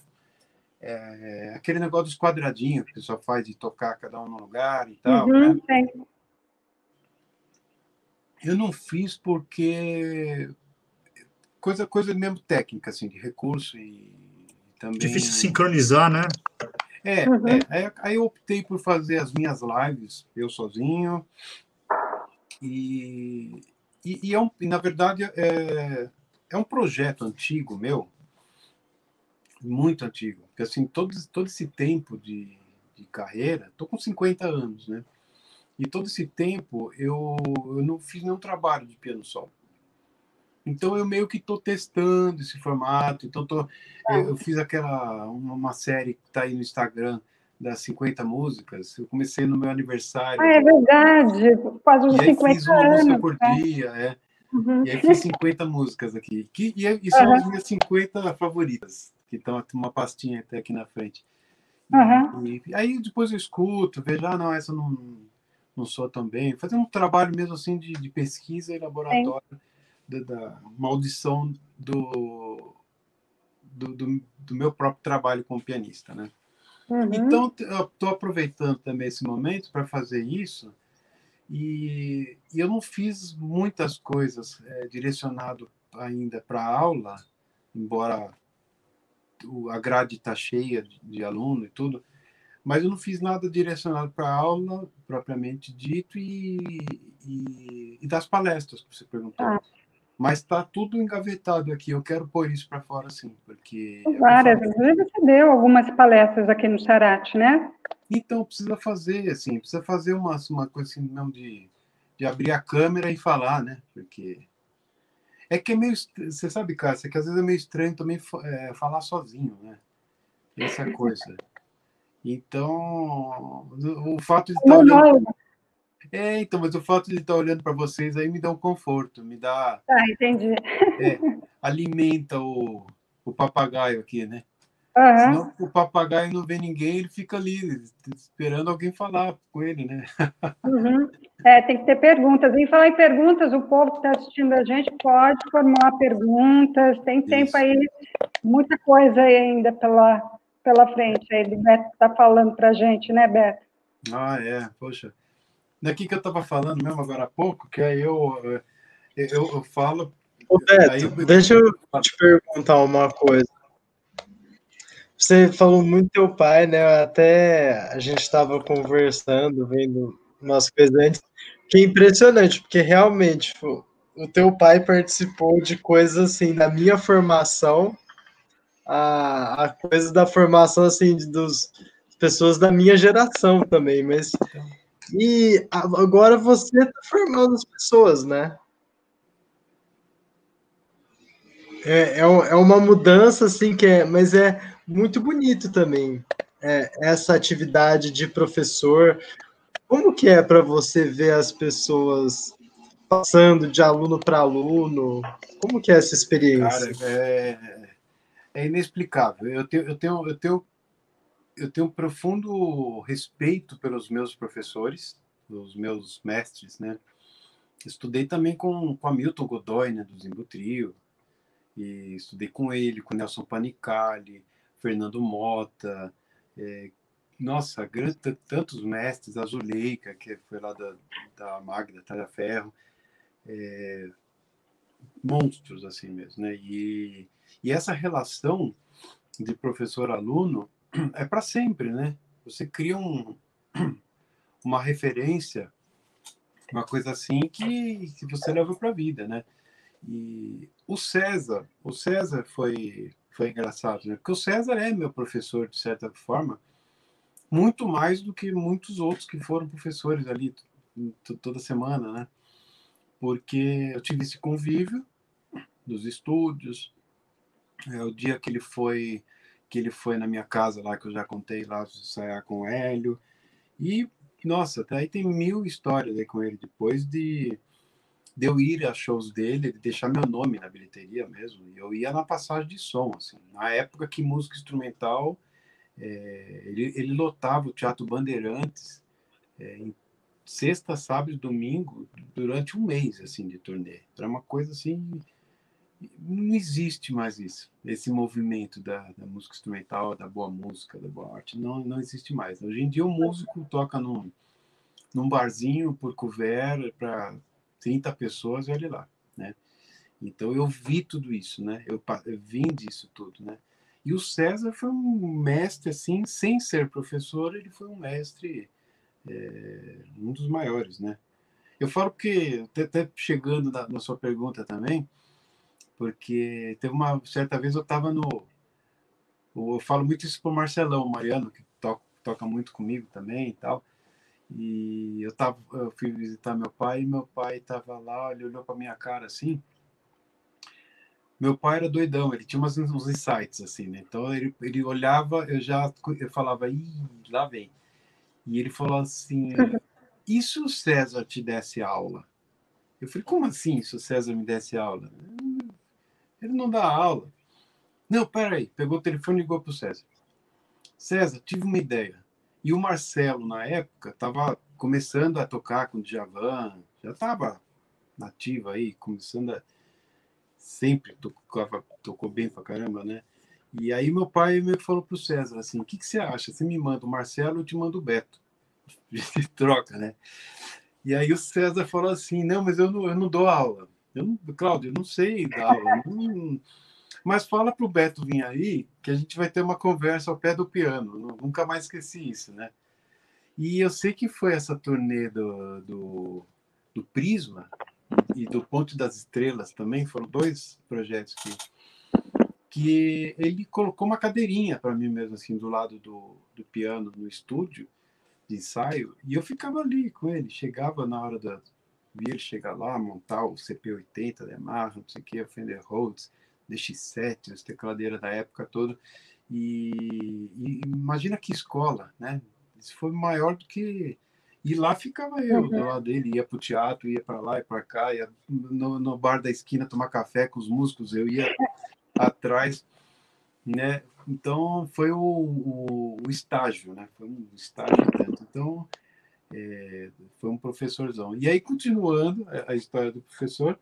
é aquele negócio dos quadradinhos que o pessoal faz de tocar cada um no lugar e tal. Uhum, né? Eu não fiz porque coisa coisa mesmo técnica assim de recurso e também difícil sincronizar, né? É, uhum. é aí, eu optei por fazer as minhas lives eu sozinho e, e, e, é um, e na verdade é, é um projeto antigo meu muito antigo porque assim todo, todo esse tempo de, de carreira tô com 50 anos né e todo esse tempo eu, eu não fiz nenhum trabalho de piano solo então eu meio que estou testando esse formato. Então tô, tá. eu, eu, fiz aquela uma, uma série que está aí no Instagram das 50 músicas. Eu comecei no meu aniversário. Ah, é verdade, quase uns 50 fiz uma anos, música por né? dia, é. Uhum. E aí fiz 50 músicas aqui. Que, e, e são uhum. as minhas 50 favoritas, que estão uma pastinha até aqui na frente. Uhum. E, e, aí depois eu escuto, vejo, ah, não, essa não, não sou tão bem. Fazer um trabalho mesmo assim de, de pesquisa e laboratório. Sim da, da maldição do, do, do, do, meu próprio trabalho como pianista, né? Uhum. Então, estou aproveitando também esse momento para fazer isso e, e, eu não fiz muitas coisas é, direcionado ainda para aula, embora a grade está cheia de, de aluno e tudo, mas eu não fiz nada direcionado para aula propriamente dito e, e, e, das palestras que você perguntou. Ah. Mas está tudo engavetado aqui. Eu quero pôr isso para fora, sim, porque. Várias. Inclusive, você deu algumas palestras aqui no Sarate, né? Então, precisa fazer, assim, precisa fazer uma, uma coisa assim, não de, de abrir a câmera e falar, né? Porque. É que é meio. Você sabe, Cássia, que às vezes é meio estranho também é, falar sozinho, né? Essa coisa. Então, o fato de estar tá olhando. É, então, mas o fato de ele estar olhando para vocês aí me dá um conforto, me dá. Ah, entendi. É, alimenta o, o papagaio aqui, né? Uhum. Senão o papagaio não vê ninguém, ele fica ali esperando alguém falar com ele, né? Uhum. É, tem que ter perguntas. Em falar em perguntas, o povo que está assistindo a gente pode formular perguntas, tem tempo Isso. aí, muita coisa aí ainda pela, pela frente. Aí, o Beto está falando para a gente, né, Beto? Ah, é, poxa daqui que eu estava falando mesmo agora há pouco, que aí eu, eu, eu falo. Ô Beto, eu... deixa eu te perguntar uma coisa. Você falou muito do teu pai, né? Até a gente estava conversando, vendo umas coisas antes, que é impressionante, porque realmente tipo, o teu pai participou de coisas assim, da minha formação, a, a coisa da formação assim dos pessoas da minha geração também, mas e agora você está formando as pessoas, né? É, é, é, uma mudança, assim, que é, mas é muito bonito também, é, essa atividade de professor. Como que é para você ver as pessoas passando de aluno para aluno? Como que é essa experiência? Cara, é, é inexplicável. Eu tenho, eu tenho, eu tenho eu tenho um profundo respeito pelos meus professores, os meus mestres, né? Estudei também com, com Hamilton Godoy, né, do Zimbo Trio, e estudei com ele, com Nelson Panicali, Fernando Mota, é, nossa, grande, tantos mestres, a Zuleika, que foi lá da, da Magda Talhaferro, é, monstros assim mesmo, né? E, e essa relação de professor-aluno é para sempre, né? Você cria um, uma referência, uma coisa assim que, que você leva para a vida, né? E o César, o César foi foi engraçado, né? Porque o César é meu professor, de certa forma, muito mais do que muitos outros que foram professores ali toda semana, né? Porque eu tive esse convívio dos estúdios, é, o dia que ele foi que ele foi na minha casa lá, que eu já contei lá, ensaiar com o Hélio, e, nossa, até aí tem mil histórias aí com ele, depois de, de eu ir a shows dele, de deixar meu nome na bilheteria mesmo, e eu ia na passagem de som, assim, na época que música instrumental, é, ele, ele lotava o Teatro Bandeirantes é, em sexta, sábado e domingo durante um mês, assim, de turnê. Era uma coisa, assim, não existe mais isso, esse movimento da, da, música instrumental, da boa música, da boa arte, não, não existe mais. Hoje em dia, o músico toca num, num barzinho por couvert para 30 pessoas e olha lá, né? Então, eu vi tudo isso, né? Eu, eu vim disso tudo, né? E o César foi um mestre, assim, sem ser professor, ele foi um mestre, é, um dos maiores, né? Eu falo porque, até, até chegando na, na sua pergunta também, porque teve uma certa vez eu estava no. Eu falo muito isso para o Marcelão, Mariano, que toca, toca muito comigo também e tal. E eu, tava, eu fui visitar meu pai e meu pai estava lá, ele olhou para minha cara assim. Meu pai era doidão, ele tinha umas, uns insights assim, né? Então ele, ele olhava, eu já eu falava, ih, lá vem. E ele falou assim: e se o César te desse aula? Eu falei, como assim, se o César me desse aula? Ele não dá aula. Não, peraí. Pegou o telefone e ligou para o César. César, tive uma ideia. E o Marcelo, na época, estava começando a tocar com o Djavan, já estava nativa aí, começando a. Sempre tocava, tocou bem pra caramba, né? E aí meu pai me falou pro César assim: o que, que você acha? Você me manda o Marcelo, eu te mando o Beto. A gente troca, né? E aí o César falou assim: não, mas eu não, eu não dou aula. Eu Cláudio, eu não sei dar aula. Não, mas fala para o Beto vir aí que a gente vai ter uma conversa ao pé do piano. Nunca mais esqueci isso, né? E eu sei que foi essa turnê do, do, do Prisma e do Ponte das Estrelas também, foram dois projetos que, que ele colocou uma cadeirinha para mim mesmo, assim, do lado do, do piano no estúdio de ensaio, e eu ficava ali com ele. Chegava na hora da, vir chegar lá, montar o CP80 da Yamaha, não sei o que, a Fender Rhodes, DX7, as tecladeiras da época toda. E, e, imagina que escola, né? Isso foi maior do que. E lá ficava eu, uhum. do lado dele, ia para o teatro, ia para lá e para cá, ia no, no, bar da esquina tomar café com os músicos, eu ia atrás, né? Então foi o, o, o estágio, né? Foi um estágio tanto. Então é, foi um professorzão. E aí, continuando a, história do professor,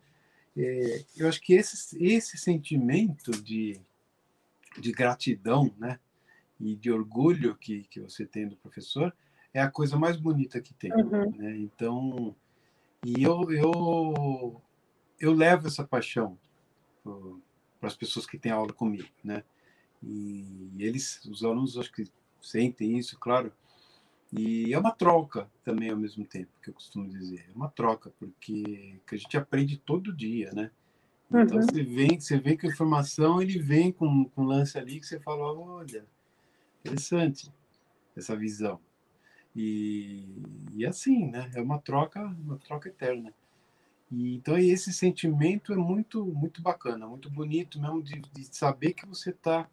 é, eu acho que esse, esse sentimento de, de gratidão né, e de orgulho que, que você tem do professor é a coisa mais bonita que tem. Uhum. Né? Então, e eu, eu, eu levo essa paixão para as pessoas que têm aula comigo. Né? E eles, os alunos, acho que sentem isso, claro, e é uma troca também ao mesmo tempo, que eu costumo dizer. É uma troca, porque a gente aprende todo dia, né? Então uhum. você vem, você vê que a informação ele vem com, com um lance ali que você fala, olha, interessante essa visão. E, e assim, né? É uma troca, uma troca eterna. E, então esse sentimento é muito, muito bacana, muito bonito mesmo de, de saber que você está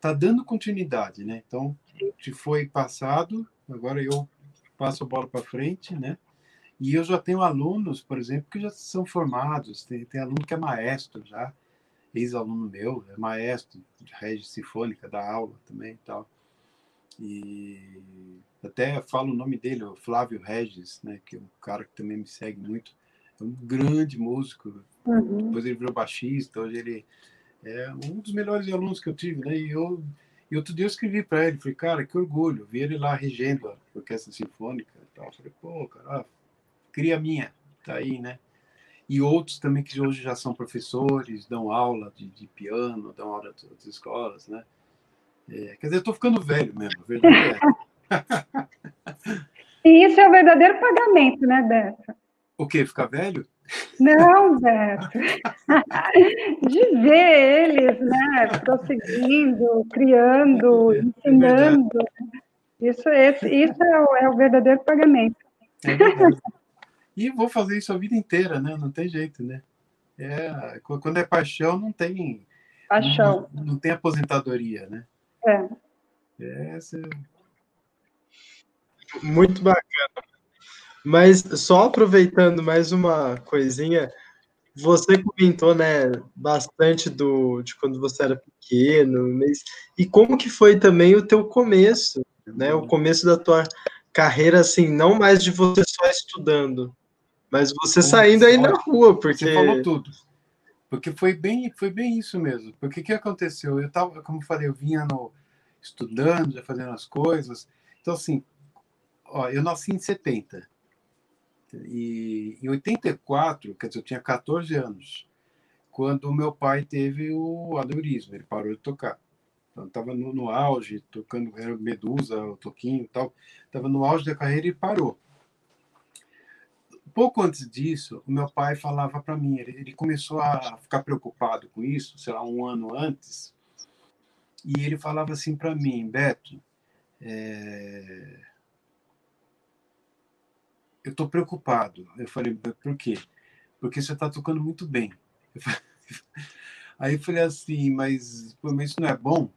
tá dando continuidade, né? Então, te foi passado, agora eu passo a bola para frente, né? E eu já tenho alunos, por exemplo, que já são formados, tem, tem aluno que é maestro já, ex-aluno meu, é maestro de rede sinfônica, da aula também e tal. E até falo o nome dele, o Flávio Regis, né, que é um cara que também me segue muito, é um grande músico, uhum. depois ele virou baixista, hoje ele é um dos melhores alunos que eu tive, né, e eu e outro dia eu escrevi para ele, falei, cara, que orgulho, vi ele lá regendo a orquestra sinfônica e tal. Falei, pô, cara, cria minha, tá aí, né? E outros também que hoje já são professores, dão aula de, de piano, dão aula de outras escolas, né? É, quer dizer, eu tô ficando velho mesmo, verdade é. e isso é o verdadeiro pagamento, né, Beto? O quê? Ficar velho? Não, Beto. De ver eles, né, prosseguindo, criando, é ensinando. Isso, esse, isso é, o, é o verdadeiro pagamento. É e vou fazer isso a vida inteira, né? Não tem jeito, né? É, quando é paixão, não tem. Paixão. Não, não tem aposentadoria, né? É. Essa... Muito bacana. Mas só aproveitando mais uma coisinha, você comentou, né, bastante do de quando você era pequeno, mas e como que foi também o teu começo, né? O começo da tua carreira assim, não mais de você só estudando, mas você saindo aí na rua, porque você falou tudo. Porque foi bem, foi bem isso mesmo. Porque o que aconteceu? Eu tava, como eu falei, eu vinha no estudando, já fazendo as coisas. Então assim, ó, eu nasci em 70. E em 84, quer dizer, eu tinha 14 anos, quando meu pai teve o aneurisma, ele parou de tocar. Então, estava no, no, auge, tocando, era Medusa, o Toquinho e tal, estava no auge da carreira e parou. Pouco antes disso, o meu pai falava para mim, ele, ele começou a ficar preocupado com isso, sei lá, um ano antes, e ele falava assim para mim, Beto, é, eu estou preocupado. Eu falei, por quê? Porque você está tocando muito bem. Eu falei, aí eu falei assim, mas, mas isso não é bom?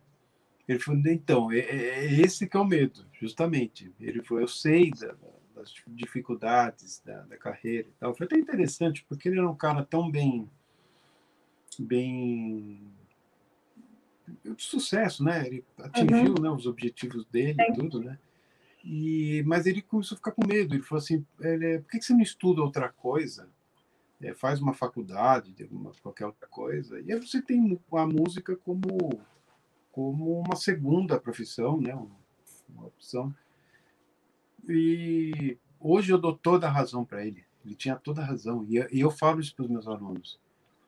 Ele falou, então, é, é, é, esse que é o medo, justamente. Ele falou, eu sei da, das dificuldades da, da, carreira e tal. Foi até interessante, porque ele era um cara tão bem, bem de sucesso, né? Ele atingiu uhum. né, os objetivos dele e tudo, né? E, mas ele começou a ficar com medo. Ele falou assim: por que você não estuda outra coisa? É, faz uma faculdade, uma, qualquer outra coisa. E aí você tem a música como, como uma segunda profissão, né? uma, opção. E hoje eu dou toda a razão para ele. Ele tinha toda a razão. E eu, e eu falo isso para os meus alunos.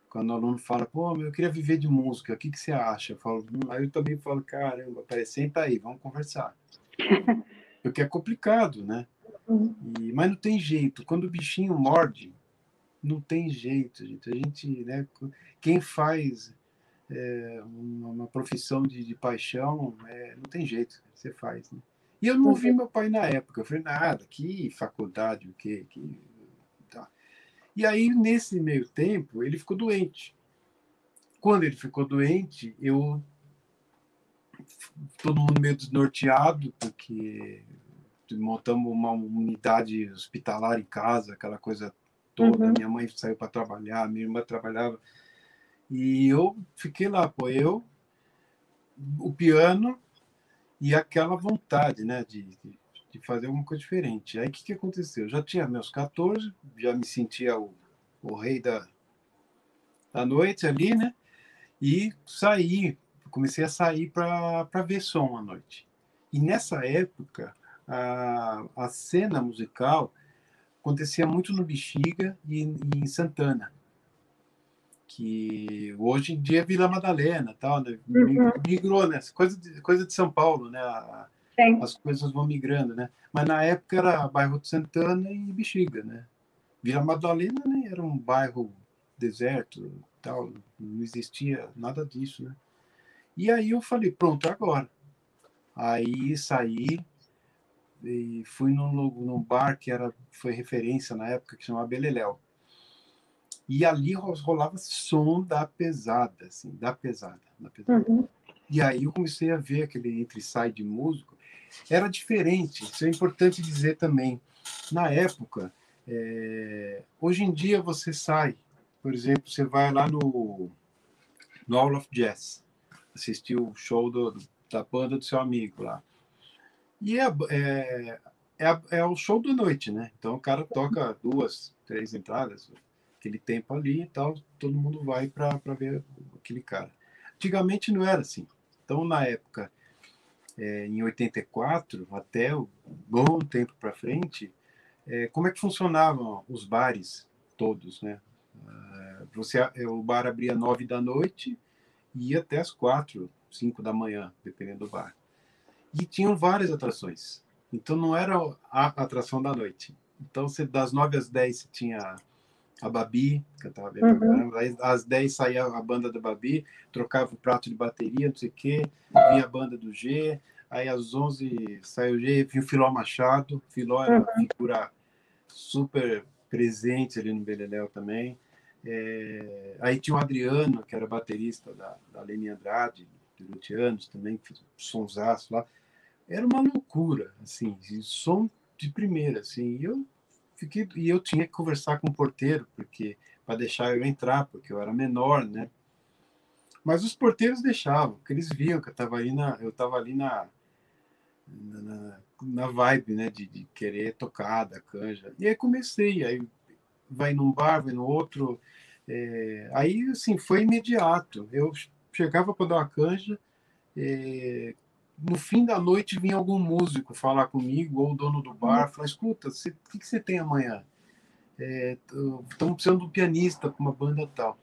Quando o aluno fala, pô, eu queria viver de música, o que, que você acha? Eu falo, aí eu também falo, caramba, senta aí, vamos conversar. porque é complicado, né? Uhum. E, mas não tem jeito. Quando o bichinho morde, não tem jeito, gente. A gente, né? Quem faz é, uma, uma, profissão de, de paixão, é, não tem jeito. Você faz, né? E eu não ouvi uhum. meu pai na época. Eu falei, nada, que faculdade, o quê? Que... Tá. E aí, nesse meio tempo, ele ficou doente. Quando ele ficou doente, eu todo mundo meio desnorteado, porque montamos uma unidade hospitalar em casa, aquela coisa toda. Uhum. Minha mãe saiu para trabalhar, minha irmã trabalhava. E eu fiquei lá, pô, eu, o piano e aquela vontade, né, de, de fazer alguma coisa diferente. Aí o que, que aconteceu? Eu já tinha meus 14, já me sentia o, o rei da, da noite ali, né? E saí comecei a sair para ver som à noite. E nessa época, a, a cena musical acontecia muito no Bexiga e, e, em Santana, que hoje em dia é Vila Madalena, tal, né? Uhum. migrou, né? Coisa de, coisa de São Paulo, né? A, as coisas vão migrando, né? Mas na época era bairro de Santana e Bexiga, né? Vila Madalena né, era um bairro deserto, tal, não existia nada disso, né? E aí eu falei, pronto, é agora. Aí saí e fui num, num bar que era, foi referência na época, que chamava Beleléu. E ali rolava som da pesada, assim, da pesada. Da pesada. Uhum. E aí eu comecei a ver aquele entre sai de músico. Era diferente, isso é importante dizer também. Na época, é... hoje em dia você sai, por exemplo, você vai lá no, no All of Jazz assistir o show do, da banda do seu amigo lá. E é, é, é, é, o show da noite, né? Então o cara toca duas, três entradas, aquele tempo ali e tal, todo mundo vai para ver aquele cara. Antigamente não era assim. Então, na época, é, em 84, até um bom tempo para frente, é, como é que funcionavam os bares todos, né? Ah, você, o bar abria nove da noite, e ia até as quatro, cinco da manhã, dependendo do bar. E tinham várias atrações. Então não era a atração da noite. Então você, das nove às dez você tinha a Babi, cantava bem uhum. pra caramba. Aí, às 10 saía a banda da Babi, trocava o prato de bateria, não sei o quê, vinha a banda do G, aí às 11 saiu o G, vinha o Filó Machado, Filó era uma uhum. figura super presente ali no Beleléu também. É, aí tinha o Adriano, que era baterista da, da Andrade, durante anos também, fez um sonsaço lá. Era uma loucura, assim, som de primeira, assim. E eu fiquei e eu tinha que conversar com o porteiro porque para deixar eu entrar porque eu era menor né mas os porteiros deixavam porque eles viam que eu estava ali na eu estava ali na, na, na vibe né de, de, querer tocar da canja e aí comecei aí vai num bar vai no outro é, aí assim foi imediato eu chegava para dar uma canja é, no fim da noite vinha algum músico falar comigo, ou o dono do bar, falar, escuta, o que, que você tem amanhã? Estamos é, precisando de um pianista para uma banda tal.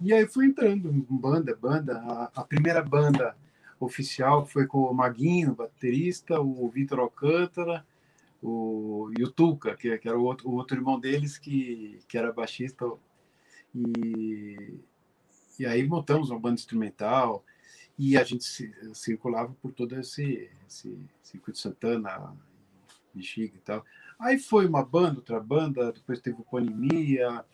E aí fui entrando banda, banda. A, a, primeira banda oficial foi com o Maguinho, baterista, o Vitor Alcântara, o, e o Tuca, que, que era o outro, o outro irmão deles, que, que era baixista. E, e aí montamos uma banda instrumental e a gente circulava por todo esse, esse circuito Santana, Bexiga e tal. Aí foi uma banda, outra banda, depois teve o Pandemia,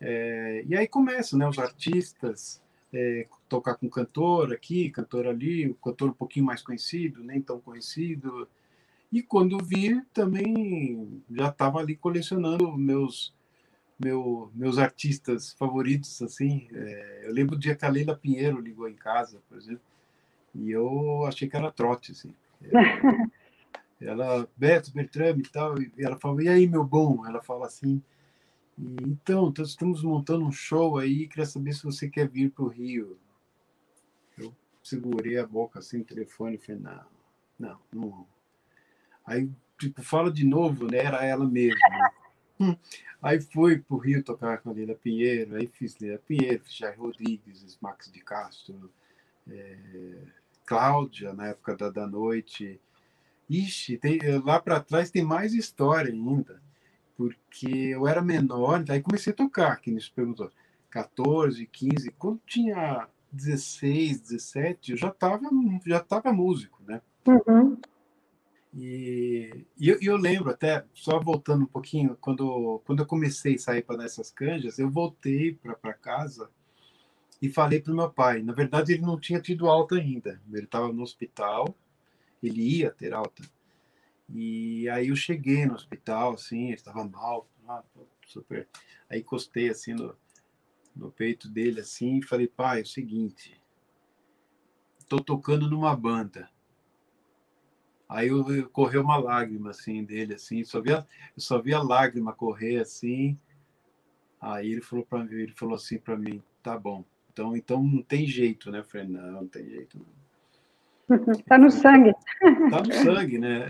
é, e aí começam né, os artistas é, tocar com cantor aqui, cantor ali, o cantor um pouquinho mais conhecido, nem tão conhecido. E quando vi, também já estava ali colecionando meus meu, meus artistas favoritos, assim. É, eu lembro do dia que a Leila Pinheiro ligou em casa, por exemplo, e eu achei que era trote, assim. ela, Beto, Bertrame e tal, e ela falou, e aí, meu bom? Ela fala assim, então, então, estamos montando um show aí, queria saber se você quer vir para o Rio. Eu segurei a boca assim, o telefone, e falei, não, não, não. Aí, tipo, fala de novo, né? Era ela mesma. Né? Hum. Aí fui para o Rio tocar com a Lila Pinheiro, aí fiz Lila Pinheiro, fiz Jair Rodrigues, Max de Castro, é, Cláudia, na época da, da noite. Ixi, tem, lá para trás tem mais história ainda, porque eu era menor, aí comecei a tocar, que nos perguntou, 14, 15, quando tinha 16, 17, eu já estava já tava músico, né? Uhum. E, e eu, eu, lembro até, só voltando um pouquinho, quando, quando eu comecei a sair para essas canjas, eu voltei para casa e falei para o meu pai. Na verdade, ele não tinha tido alta ainda. Ele estava no hospital, ele ia ter alta. E aí eu cheguei no hospital, assim, ele estava mal, ah, super. Aí encostei assim no, no peito dele, assim, e falei, pai, é o seguinte, estou tocando numa banda Aí eu, eu, correu uma lágrima assim dele assim, só via, eu só via a lágrima correr assim. Aí ele falou para mim, ele falou assim para mim, tá bom. Então, então não tem jeito, né? Eu falei, não, não tem jeito não. Tá no sangue. Tá no sangue, né?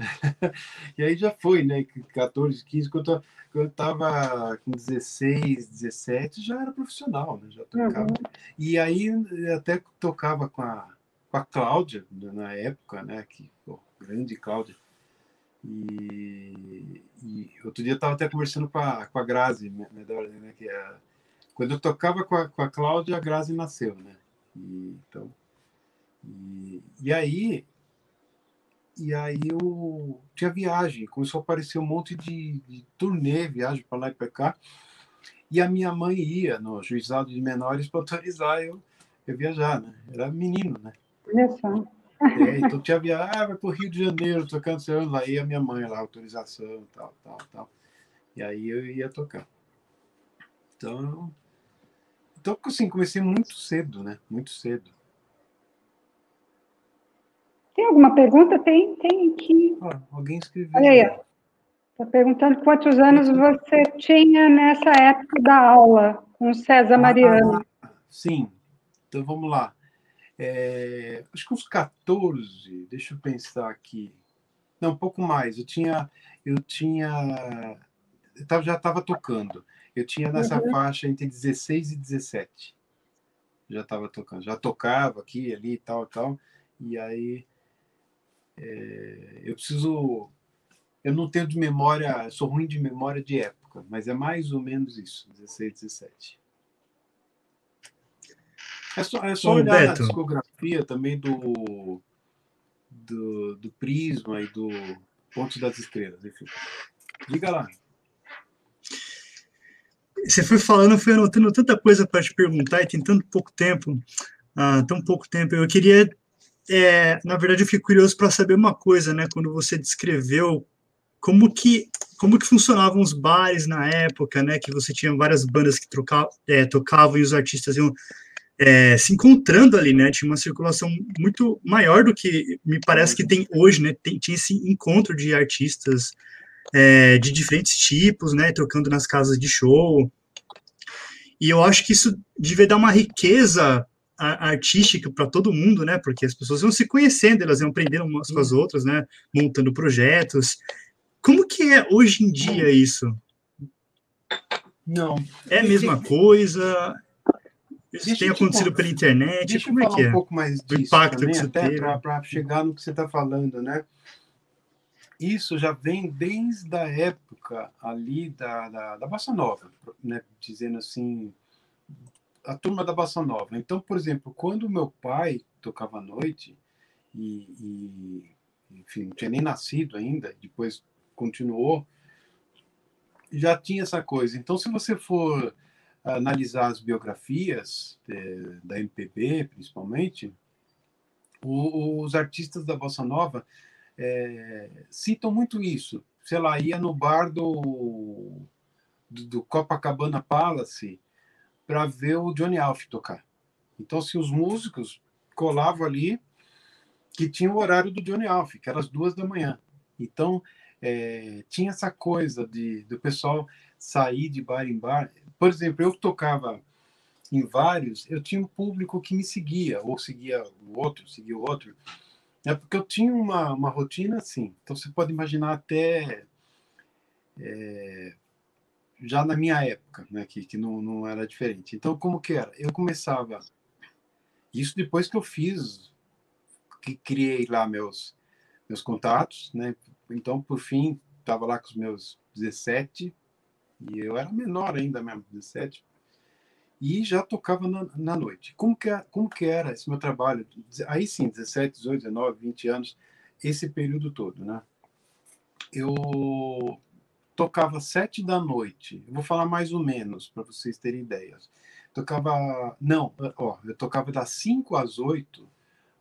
E aí já foi, né? 14, 15, quando eu, quando eu tava com 16, 17, já era profissional, né? Já tocava. Uhum. E aí até tocava com a, com a Cláudia, na época, né? Que, pô, grande Cláudia. E, e, outro dia eu estava até conversando com a, com a Grazi, né, né, que é, quando eu tocava com a, com a Cláudia, a Grazi nasceu, né? E, então, e, e aí, e aí eu tinha viagem, começou a aparecer um monte de, de turnê, viagem para lá e para cá, e a minha mãe ia no juizado de menores para autorizar eu, eu viajar, né? Era menino, né? Olha só. É, então tinha viagem, ah, vai para o Rio de Janeiro, tocando seu lá ia a minha mãe lá, autorização, tal, tal, tal. E aí eu ia tocar. Então, então assim, comecei muito cedo, né? Muito cedo. Tem alguma pergunta? Tem, tem aqui. Ah, alguém escreveu. Olha aí. Está perguntando quantos anos você tinha nessa época da aula com o César ah, Mariano. Ah, sim. Então vamos lá. É, acho que uns 14, deixa eu pensar aqui. Não, um pouco mais. Eu tinha. Eu tinha. Eu tava, já estava tocando. Eu tinha nessa uhum. faixa entre 16 e 17. Já estava tocando. Já tocava aqui, ali e tal, tal. E aí. É, eu preciso. eu não tenho de memória, sou ruim de memória de época, mas é mais ou menos isso, 16, 17. É só, é só olhar Beto. na discografia também do, do, do Prisma e do Pontos das Estrelas, enfim. Diga lá. Você foi falando, fui anotando tanta coisa para te perguntar e tem tanto pouco tempo, ah, tão pouco tempo. Eu queria, é, na verdade, eu fico curioso para saber uma coisa, né? Quando você descreveu como que como que funcionavam os bares na época, né? Que você tinha várias bandas que trocavam, é, tocavam e os artistas iam é, se encontrando ali, né? Tinha uma circulação muito maior do que me parece que tem hoje, né? Tem, tinha esse encontro de artistas é, de diferentes tipos, né? Trocando nas casas de show. E eu acho que isso devia dar uma riqueza artística para todo mundo, né? Porque as pessoas iam se conhecendo, elas iam aprendendo umas com as outras, né? Montando projetos. Como que é hoje em dia isso? Não. É a mesma coisa? Isso deixa tem acontecido pela internet? Deixa Como eu é que é? um pouco mais disso impacto também, até para chegar no que você está falando, né? Isso já vem desde a época ali da, da, da Bossa Nova, né? Dizendo assim, a turma da Bossa Nova. Então, por exemplo, quando meu pai tocava à noite, e, e enfim, não tinha nem nascido ainda, depois continuou, já tinha essa coisa. Então, se você for analisar as biografias é, da MPB, principalmente, o, os artistas da bossa nova é, citam muito isso. Sei lá, ia no bar do, do, do Copacabana Palace para ver o Johnny Alf tocar. Então, se os músicos colavam ali, que tinha o horário do Johnny Alf, que era às duas da manhã. Então, é, tinha essa coisa de do pessoal sair de bar em bar. Por exemplo, eu tocava em vários, eu tinha um público que me seguia, ou seguia o outro, seguia o outro. É porque eu tinha uma, uma rotina assim. Então você pode imaginar até é, já na minha época, né, que, que não, não era diferente. Então, como que era? Eu começava. Isso depois que eu fiz, que criei lá meus, meus contatos, né? Então, por fim, estava lá com os meus 17, e eu era menor ainda mesmo, 17. E já tocava na, na noite. Como que, como que era esse meu trabalho? Aí sim, 17, 18, 19, 20 anos, esse período todo, né? Eu tocava sete da noite. Eu vou falar mais ou menos para vocês terem ideias. Tocava, não, ó, eu tocava das 5 às 8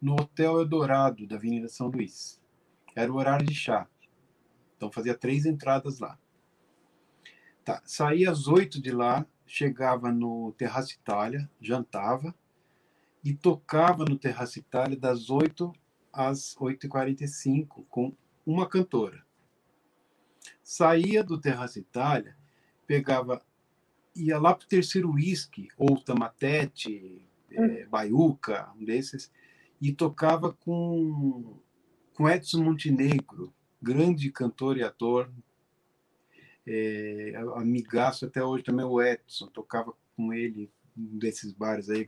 no Hotel Eldorado da Avenida São Luís. Era o horário de chá. Então fazia três entradas lá. Tá, saía às oito de lá, chegava no Terraço Itália, jantava e tocava no Terraço Itália das 8 às 8h45 com uma cantora. Saía do Terraço Itália, pegava, ia lá para o terceiro uísque, ou Tamatete, é. Baiuca, um desses, e tocava com, com Edson Montenegro, grande cantor e ator, é, amigaço até hoje também o Edson, tocava com ele um desses bares aí.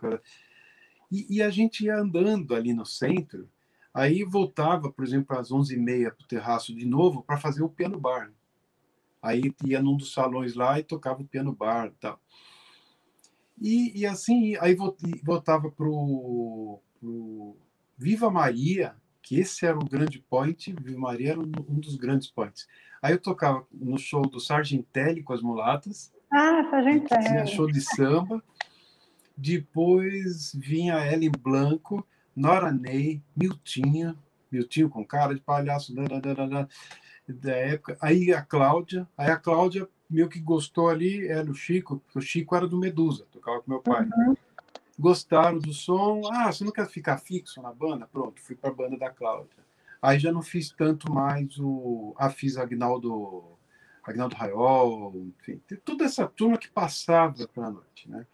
E, e, a gente ia andando ali no centro, aí voltava, por exemplo, às 11h30 para o terraço de novo para fazer o piano bar. Aí ia num dos salões lá e tocava o piano bar tal. E, e assim, aí voltava para o Viva Maria, que esse era o grande point, Viva Maria era um, um dos grandes points. Aí eu tocava no show do Sargentelli com as mulatas. Ah, Sargentelli. Tinha show de samba. Depois vinha Ellen Blanco, Nora Ney, Miltinho, Miltinho com cara de palhaço da, época. Aí a Cláudia, aí a Cláudia meio que gostou ali, era o Chico, porque o Chico era do Medusa, tocava com meu pai. Uhum. Gostaram do som. Ah, você não quer ficar fixo na banda? Pronto, fui para a banda da Cláudia. Aí já não fiz tanto mais o. Ah, fiz Agnaldo, Agnaldo Raiol, enfim, toda essa turma que passava pela noite, né?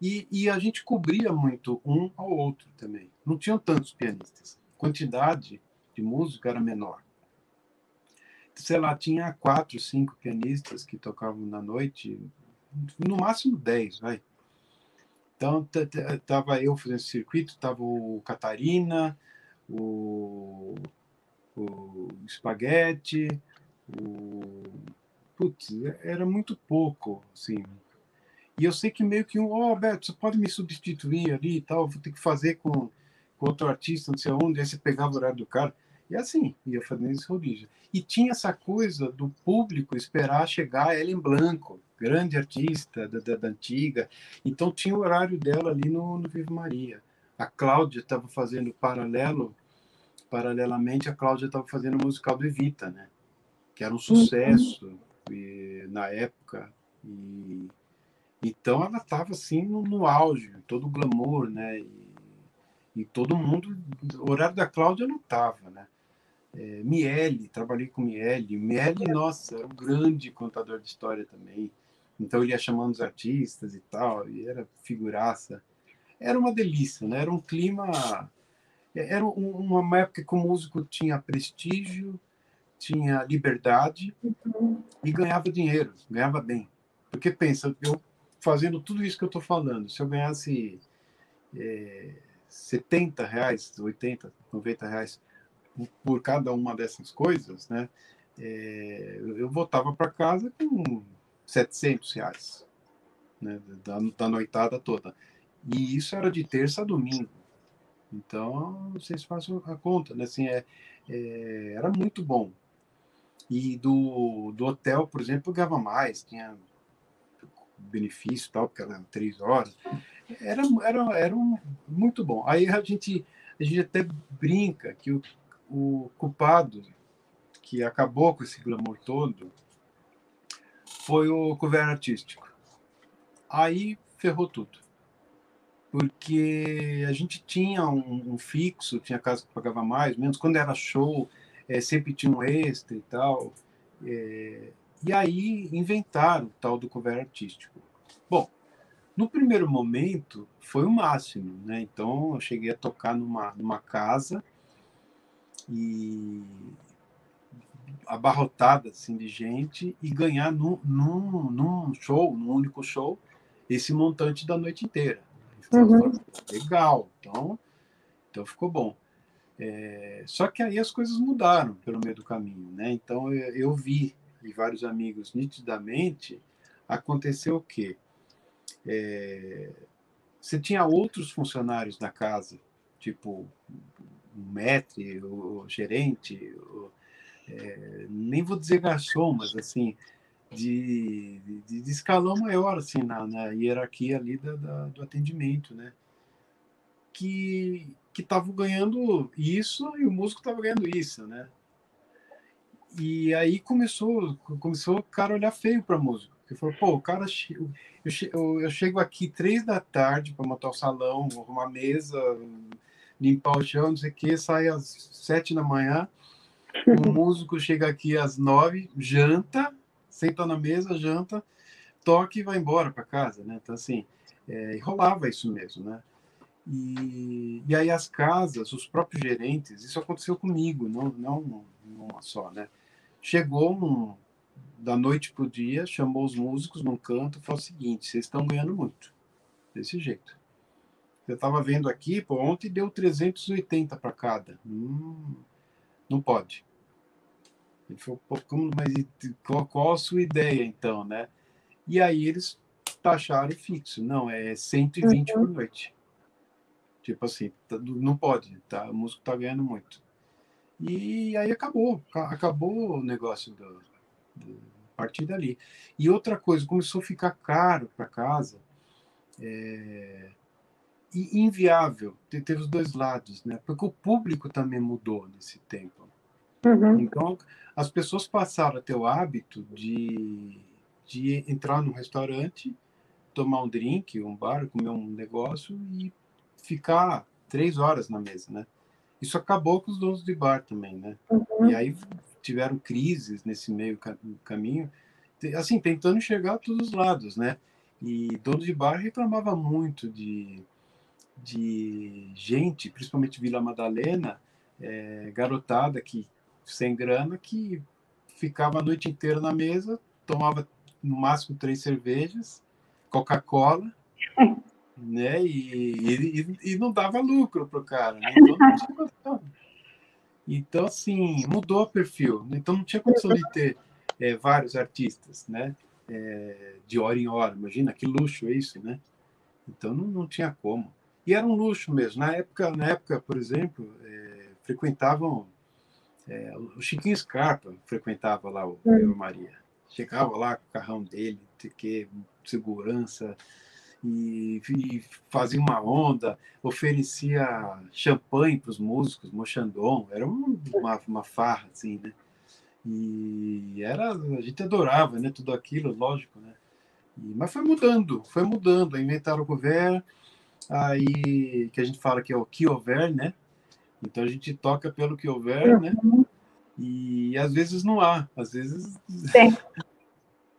E, e, a gente cobria muito um ao outro também. Não tinham tantos pianistas. A quantidade de música era menor. Sei lá, tinha quatro, cinco pianistas que tocavam na noite, no máximo dez, vai. Então, tava eu fazendo circuito, tava o Catarina, o, o Spaghetti, O... Putz, era muito pouco, assim. E eu sei que meio que um, ó, oh, Beto, você pode me substituir ali e tal, vou ter que fazer com, com outro artista, não sei onde, aí você pegava o horário do cara. E assim, ia fazendo esse rodízio. E tinha essa coisa do público esperar chegar a Ellen Blanco, grande artista da, da, da antiga. Então tinha o horário dela ali no, no Vivo Maria. A Cláudia estava fazendo paralelo, paralelamente a Cláudia estava fazendo o musical do Evita, né? Que era um sucesso e, na época. E, então ela estava assim no, no, auge, todo o glamour, né? E, e todo mundo, o horário da Cláudia não estava, né? É, Miele, trabalhei com Miele. Miele, nossa, era um grande contador de história também. Então ele ia chamando os artistas e tal, e era figuraça. Era uma delícia, né? Era um clima. Era uma época que o músico tinha prestígio, tinha liberdade e ganhava dinheiro, ganhava bem. Porque pensa, eu fazendo tudo isso que eu estou falando, se eu ganhasse é, 70 reais, 80, 90 reais por cada uma dessas coisas, né? É, eu voltava para casa com 700 reais, né? Da, da noitada toda. E isso era de terça a domingo. Então, vocês façam a conta, né? Assim, é, é, era muito bom. E do, do hotel, por exemplo, eu ganhava mais, tinha benefício tal, porque era três horas. Era, era, era um, muito bom. Aí a gente, a gente até brinca que o, o culpado que acabou com esse glamour todo foi o governo artístico. Aí ferrou tudo. Porque a gente tinha um, um fixo, tinha casa que pagava mais, menos. Quando era show, é, sempre tinha um extra e tal. É, e aí inventaram o tal do cover artístico. Bom, no primeiro momento foi o máximo, né? Então eu cheguei a tocar numa, numa casa e abarrotada assim de gente e ganhar num, num, num show, num único show, esse montante da noite inteira. Uhum. Legal, então, então ficou bom. É, só que aí as coisas mudaram pelo meio do caminho, né? Então eu, eu vi e vários amigos nitidamente aconteceu o quê? É, você tinha outros funcionários na casa, tipo um maître, o gerente, o, é, nem vou dizer garçom, mas assim, de, de, de escalão maior, assim, na, na hierarquia ali da, da, do atendimento, né? Que estavam ganhando isso e o músico estava ganhando isso, né? E aí começou, começou o cara olhar feio para músico. Ele falou, pô, o cara, eu, eu chego aqui três da tarde para montar o salão, arrumar mesa, limpar o chão, não sei o quê, sai às sete da manhã, o músico chega aqui às nove, janta, senta na mesa, janta, toca e vai embora para casa, né? Então, assim, é, rolava isso mesmo, né? E, e aí as casas, os próprios gerentes, isso aconteceu comigo, não, não uma só, né? Chegou da noite para o dia, chamou os músicos num canto e falou o seguinte: vocês estão ganhando muito, desse jeito. Eu estava vendo aqui, pô, ontem deu 380 para cada. Hum, não pode. Ele falou, como, mas qual, qual, a sua ideia então, né? E aí eles taxaram fixo. Não, é 120 uhum. por noite. Tipo assim, tá, não pode, tá? O músico tá ganhando muito. E aí acabou, acabou o negócio do, do a partir dali. E outra coisa, começou a ficar caro para casa. É, e inviável. Teve os dois lados, né? Porque o público também mudou nesse tempo. Uhum. Então, as pessoas passaram a ter o hábito de, de entrar num restaurante, tomar um drink, um bar, comer um negócio e ficar três horas na mesa, né? Isso acabou com os donos de bar também, né? Uhum. E aí tiveram crises nesse meio caminho, assim, tentando enxergar todos os lados, né? E dono de bar reclamava muito de de gente, principalmente Vila Madalena, é, garotada que sem grana que ficava a noite inteira na mesa, tomava no máximo três cervejas, Coca-Cola, né? E, e, e, não dava lucro pro cara, né? Então, Então, assim, mudou o perfil. Então, não tinha condição de ter é, vários artistas, né? É, de hora em hora. Imagina que luxo é isso, né? Então, não, não tinha como. E era um luxo mesmo. Na época, na época por exemplo, é, frequentavam. É, o Chiquinho Scarpa frequentava lá o Rio Maria. Chegava lá com o carrão dele, que segurança, e, e, fazia uma onda, oferecia champanhe para os músicos, Mochandon, era uma, uma farra, assim, né? E era, a gente adorava, né? Tudo aquilo, lógico, né? E, mas foi mudando, foi mudando. Inventaram o couvert, aí que a gente fala que é o que houver, né? Então a gente toca pelo que houver, né? Uhum. E às vezes não há, às vezes. Sim.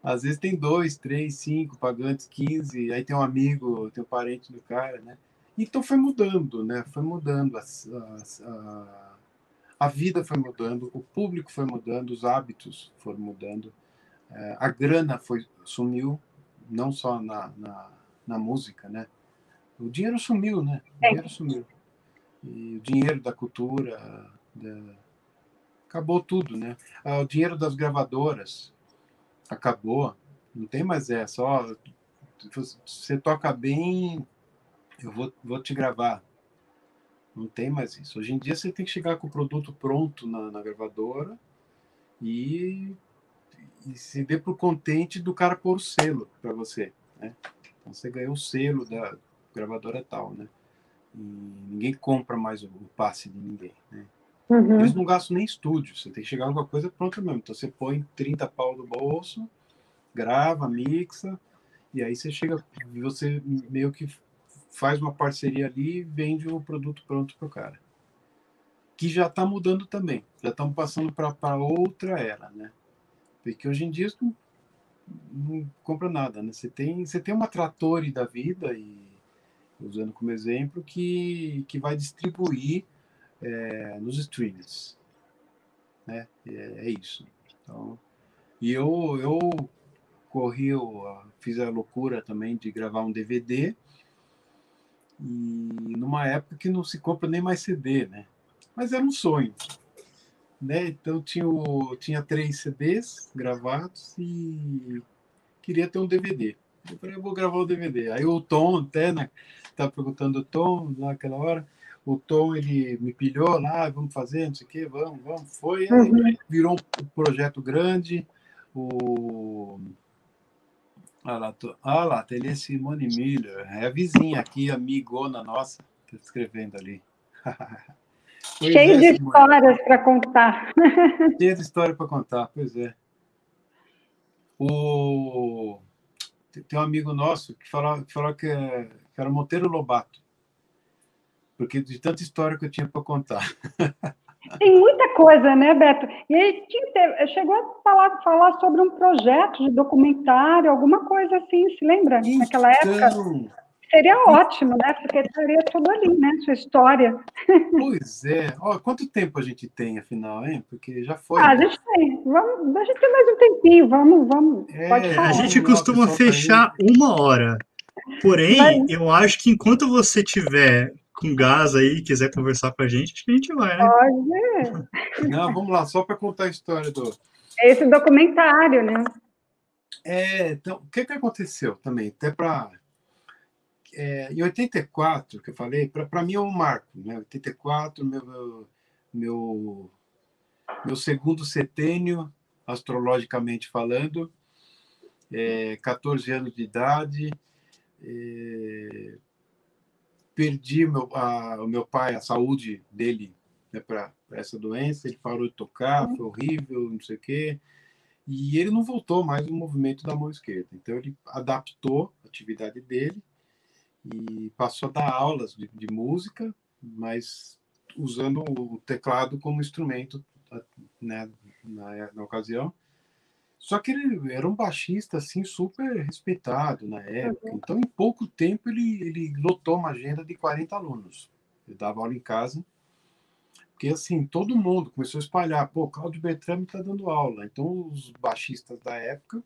às vezes tem dois, três, cinco pagantes, quinze, aí tem um amigo, tem um parente do cara, né? Então foi mudando, né? Foi mudando, a, a, a vida foi mudando, o público foi mudando, os hábitos foram mudando, é, a grana foi sumiu, não só na, na, na música, né? O dinheiro sumiu, né? O dinheiro sumiu. E o dinheiro da cultura, da... acabou tudo, né? Ah, o dinheiro das gravadoras acabou. Não tem mais essa. Ó, você toca bem, eu vou, vou te gravar. Não tem mais isso. Hoje em dia você tem que chegar com o produto pronto na, na gravadora e, e se dê pro contente do cara pôr o selo para você. Né? Então você ganhou o selo da, gravadora tal, né? E ninguém compra mais o, passe de ninguém, né? Uhum. Eles não gastam nem estúdio, você tem que chegar com alguma coisa pronta mesmo. Então você põe 30 pau no bolso, grava, mixa, e aí você chega, você meio que faz uma parceria ali e vende o produto pronto para o cara. Que já está mudando também, já estamos passando para outra era, né? Porque hoje em dia não, não compra nada, né? Você tem, você tem uma Trattori da vida e usando como exemplo, que, que vai distribuir é, nos streamers. Né? É, é, isso. Então, e eu, eu corri, eu fiz a loucura também de gravar um DVD, e numa época que não se compra nem mais CD, né? Mas era um sonho. Né? Então tinha, o, tinha três CDs gravados e queria ter um DVD. Eu falei, eu vou gravar o DVD. Aí o Tom, até, né, estava perguntando o Tom naquela hora, o Tom ele me pilhou lá, vamos fazer, não sei o quê, vamos, vamos, foi, uhum. virou um projeto grande, o ah lá, tô... ah lá, Tele Simone Miller, é a vizinha aqui, amigona nossa, tá escrevendo ali. Cheio é, de Simone. histórias para contar. Cheio de história para contar, pois é. O tem um amigo nosso que falou, que, falou que, é, que era Monteiro Lobato, porque de tanta história que eu tinha para contar. Tem muita coisa, né, Beto? E aí chegou a falar, falar sobre um projeto de documentário, alguma coisa assim, se lembra? Então, Naquela época. Seria ótimo, né? Porque estaria tudo ali, né? Sua história. Pois é. Ó, quanto tempo a gente tem, afinal, hein? Porque já foi. Ah, a gente tem. Vamos, a gente tem mais um tempinho. Vamos, vamos. É, Pode falar. A gente costuma fechar uma hora. Porém, Mas... eu acho que enquanto você tiver com gás aí quiser conversar com a gente, acho que a gente vai, né? Pode. Não, vamos lá, só para contar a história do. Esse documentário, né? É, então, o que, que aconteceu também? Até para é, em 84, que eu falei, para mim é um marco, né? 84, meu, meu, meu segundo setênio, astrologicamente falando, é, 14 anos de idade, é, perdi meu, a, o meu pai, a saúde dele né, para essa doença, ele parou de tocar, foi horrível, não sei o quê, e ele não voltou mais no movimento da mão esquerda. Então ele adaptou a atividade dele e passou a dar aulas de, de música, mas usando o teclado como instrumento né, na, na, ocasião. Só que ele era um baixista assim super respeitado na época. Uhum. Então, em pouco tempo ele, ele lotou uma agenda de 40 alunos. Ele dava aula em casa. Porque assim, todo mundo começou a espalhar, pô, Claudio Bertrame está dando aula. Então, os baixistas da época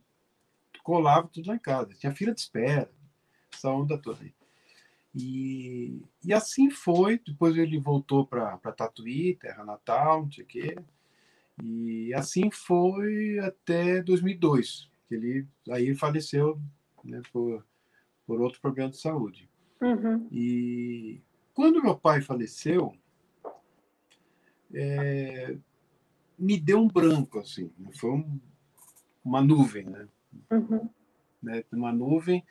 colavam tudo lá em casa. Tinha fila de espera, essa onda toda aí. E, e assim foi. Depois ele voltou para Tatuí, terra natal, não sei o quê. E assim foi até 2002, que ele aí faleceu né, por, por outro problema de saúde. Uhum. E quando meu pai faleceu, é, me deu um branco, assim, foi um, uma nuvem, né? Uhum. né? Uma nuvem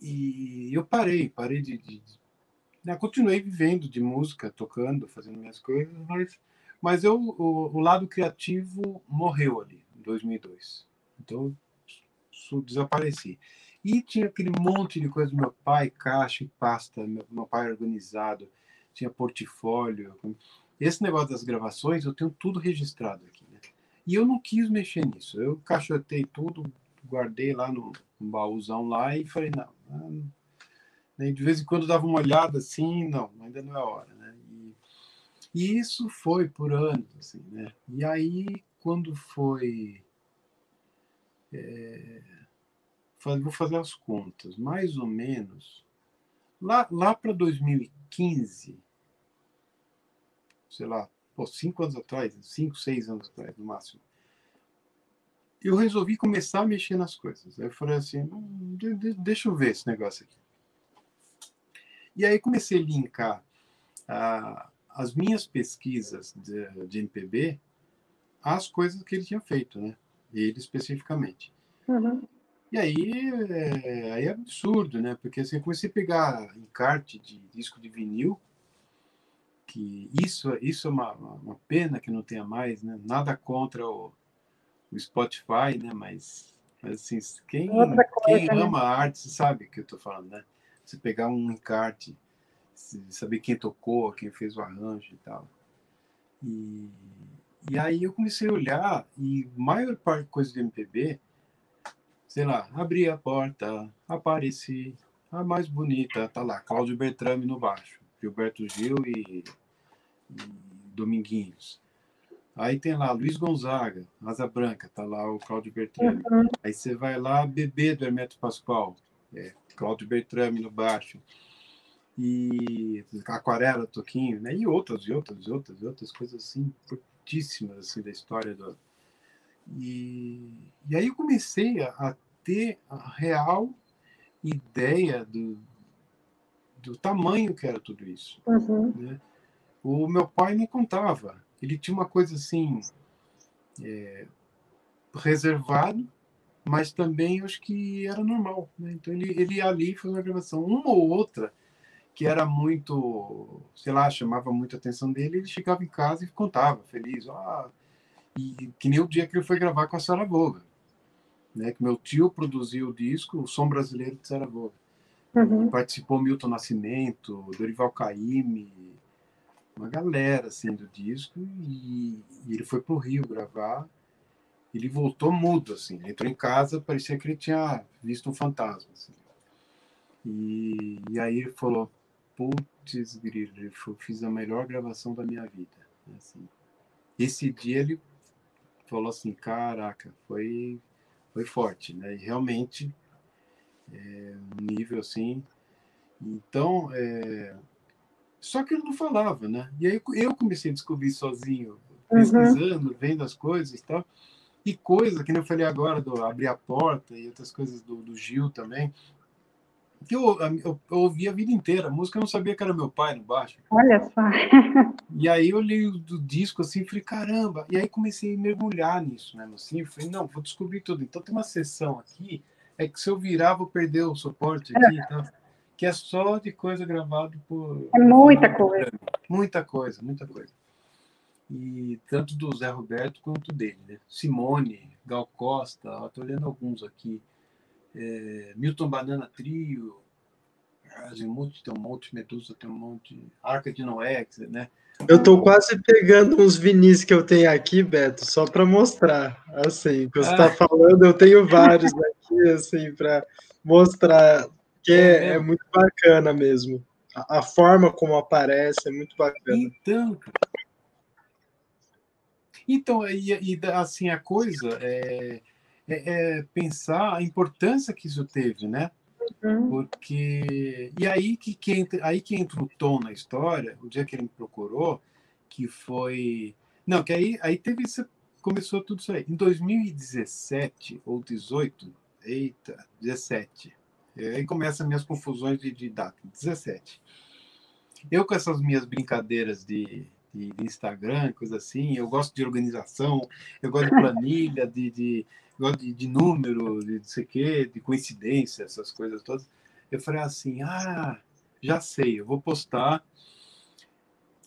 e eu parei, parei de, de, de né? continuei vivendo de música, tocando, fazendo minhas coisas, mas mas eu, o, o lado criativo morreu ali, em 2002. Então, desapareci. E tinha aquele monte de coisa do meu pai, caixa e pasta, meu, meu pai organizado, tinha portfólio. Esse negócio das gravações, eu tenho tudo registrado aqui. Né? E eu não quis mexer nisso. Eu caixotei tudo, guardei lá no, no baúzão lá e falei, não, não. De vez em quando dava uma olhada assim, não, ainda não é hora. Né? E, e isso foi por anos. Assim, né? E aí, quando foi. É, vou fazer as contas, mais ou menos. Lá, lá para 2015, sei lá, pô, cinco anos atrás, cinco, seis anos atrás, no máximo, eu resolvi começar a mexer nas coisas. Aí eu falei assim, hum, deixa eu ver esse negócio aqui. E aí comecei a linkar ah, as minhas pesquisas de, de MPB às coisas que ele tinha feito, né? Ele especificamente. Uhum. E aí é, aí é absurdo, né? Porque assim, eu comecei a pegar encarte de disco de vinil, que isso, isso é uma, uma pena que não tenha mais, né? Nada contra o, o Spotify, né? Mas, mas assim, quem, coisa, quem né? ama a arte sabe o que eu estou falando, né? Você pegar um encarte, saber quem tocou, quem fez o arranjo e tal. E, e aí eu comecei a olhar e maior parte de coisa do MPB sei lá, abri a porta, apareci, a mais bonita, tá lá, Cláudio Bertrame no baixo, Gilberto Gil e, e Dominguinhos. Aí tem lá Luiz Gonzaga, Asa Branca, tá lá o Cláudio Bertrame. Uhum. Aí você vai lá, Bebê do Hermeto Pascoal, é, Cláudio Bertrame no baixo. E Aquarela, Toquinho, né? E outras, e outras, e outras, e outras coisas assim, fortíssimas assim, da história do. E, e aí eu comecei a, ter a real ideia do, do tamanho que era tudo isso. Uhum. Né? O meu pai me contava. Ele tinha uma coisa assim é, reservado, mas também acho que era normal. Né? Então ele, ele ia ali e fazia uma gravação. Uma ou outra que era muito, sei lá, chamava muito a atenção dele, ele chegava em casa e contava, feliz. Ah, e que nem o dia que ele foi gravar com a Sara Voga né, que meu tio produziu o disco, o Som Brasileiro de Sarajevo. Uhum. Participou Milton Nascimento, Dorival Caymmi, uma galera assim do disco e, e ele foi para o Rio gravar. Ele voltou mudo assim, entrou em casa, parecia que ele tinha visto um fantasma. Assim. E, e aí ele falou: Putz, grilo, eu fiz a melhor gravação da minha vida. Assim. Esse dia ele falou assim: Caraca, foi foi forte, né? E realmente é, um nível assim. Então, é... só que ele não falava, né? E aí eu comecei a descobrir sozinho, uhum. pesquisando, uhum. vendo as coisas e tal. E coisa que eu falei agora do abrir a porta e outras coisas do, do Gil também, que eu, eu, eu ouvi a vida inteira. A música eu não sabia que era meu pai no baixo. Olha só. e aí eu li do disco assim e falei, caramba. E aí comecei a mergulhar nisso, né? Assim, eu falei, não, vou descobrir tudo. Então tem uma sessão aqui, é que se eu virar, vou perder o suporte aqui, então, que é só de coisa gravada por. É muita coisa. Muita coisa, muita coisa. E tanto do Zé Roberto quanto dele, né? Simone, Gal Costa, estou olhando alguns aqui é, Milton Banana Trio, Azimuth tem um monte, Medusa tem um monte, Arca de Noé, né? Eu tô quase pegando uns vinis que eu tenho aqui, Beto, só para mostrar, assim, que você está ah. falando, eu tenho vários aqui, assim, para mostrar que é, é, muito bacana mesmo. A, a, forma como aparece é muito bacana. Então, então e, e assim, a coisa é é, é, pensar a importância que isso teve, né? Uhum. Porque e aí que, que entra, aí que entra o Tom na história, o dia que ele me procurou, que foi não, que aí aí teve isso, começou tudo isso aí. Em 2017 ou 18, eita, 17. Aí começam minhas confusões de, de data, 17. Eu com essas minhas brincadeiras de de, de Instagram, coisa assim. Eu gosto de organização, eu gosto de planilha, de, de, gosto de, de número, de não sei o quê, de coincidência, essas coisas todas. Eu falei assim: ah, já sei, eu vou postar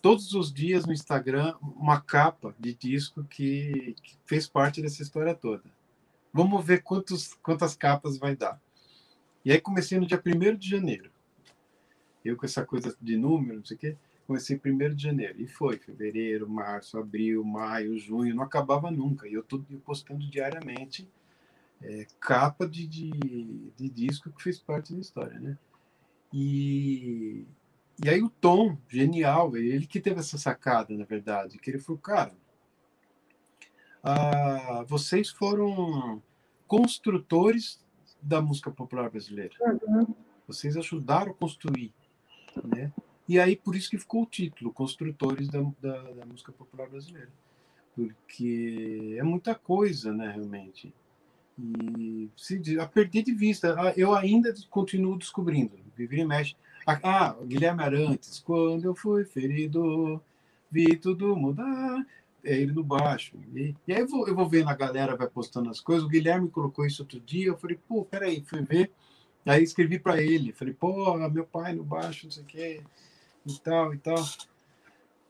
todos os dias no Instagram uma capa de disco que, que fez parte dessa história toda. Vamos ver quantos, quantas capas vai dar. E aí comecei no dia 1 de janeiro. Eu com essa coisa de número, não sei o quê comecei primeiro de janeiro. E foi fevereiro, março, abril, maio, junho, não acabava nunca. E eu estou postando diariamente é, capa de, de, de, disco que fez parte da história, né? E, e aí o Tom, genial, ele que teve essa sacada, na verdade, que ele falou, cara, ah, vocês foram construtores da música popular brasileira. Uhum. Vocês ajudaram a construir, né? E aí, por isso que ficou o título, Construtores da, da, da Música Popular Brasileira. Porque é muita coisa, né, realmente. E se, a perder de vista, eu ainda continuo descobrindo, viver e mexe. Ah, Guilherme Arantes, quando eu fui ferido, vi tudo mudar. É ele no baixo. E, e aí eu vou, eu vou vendo a galera vai postando as coisas. O Guilherme colocou isso outro dia. Eu falei, pô, peraí, fui ver. Aí escrevi para ele. Falei, pô, meu pai no baixo, não sei o quê e tal e tal.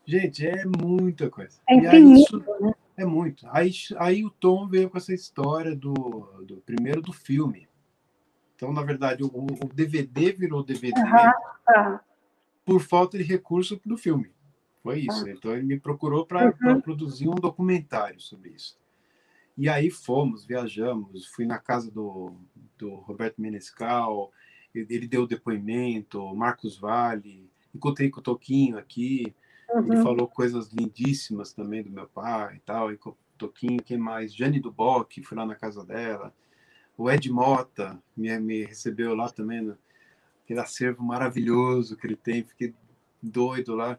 Gente, é muita coisa. É infinito, né? É muito. Aí, aí o Tom veio com essa história do, do primeiro do filme. Então, na verdade, o, o DVD virou DVD por falta de recurso do filme. Foi isso. Então, ele me procurou para uhum. produzir um documentário sobre isso. E aí fomos, viajamos, fui na casa do, do Roberto Menescal, ele deu depoimento, Marcos Vale, encontrei com o Toquinho aqui, uhum. ele falou coisas lindíssimas também do meu pai e tal, e com o Toquinho, quem mais? Jane Duboc, fui lá na casa dela, o Ed Mota me, me recebeu lá também, aquele acervo maravilhoso que ele tem, fiquei doido lá.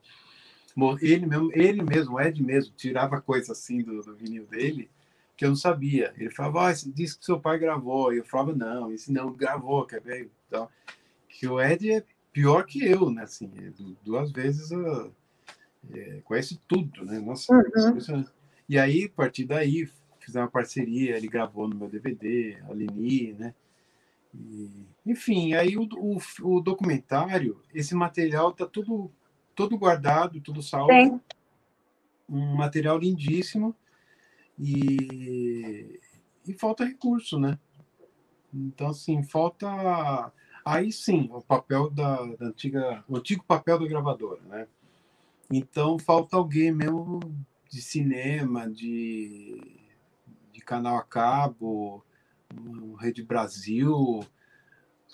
Ele mesmo, ele mesmo, o Ed mesmo, tirava coisa assim do, do vinil dele, que eu não sabia. Ele falava, ah, esse disco que seu pai gravou. E eu falava, não, esse não gravou, quer ver? Então, que o Ed é pior que eu, né? Assim, é duas vezes uh, é, conhece tudo, né? Nossa, uhum. E aí, a partir daí, fiz uma parceria, ele gravou no meu DVD, a Lini, né? E, enfim, aí o, o, o, documentário, esse material tá tudo, todo guardado, tudo salvo. Sim. Um material lindíssimo e, e falta recurso, né? Então, assim, falta Aí sim, o papel da, da, antiga, o antigo papel da gravadora, né? Então falta alguém mesmo de cinema, de, de canal a cabo, Rede Brasil,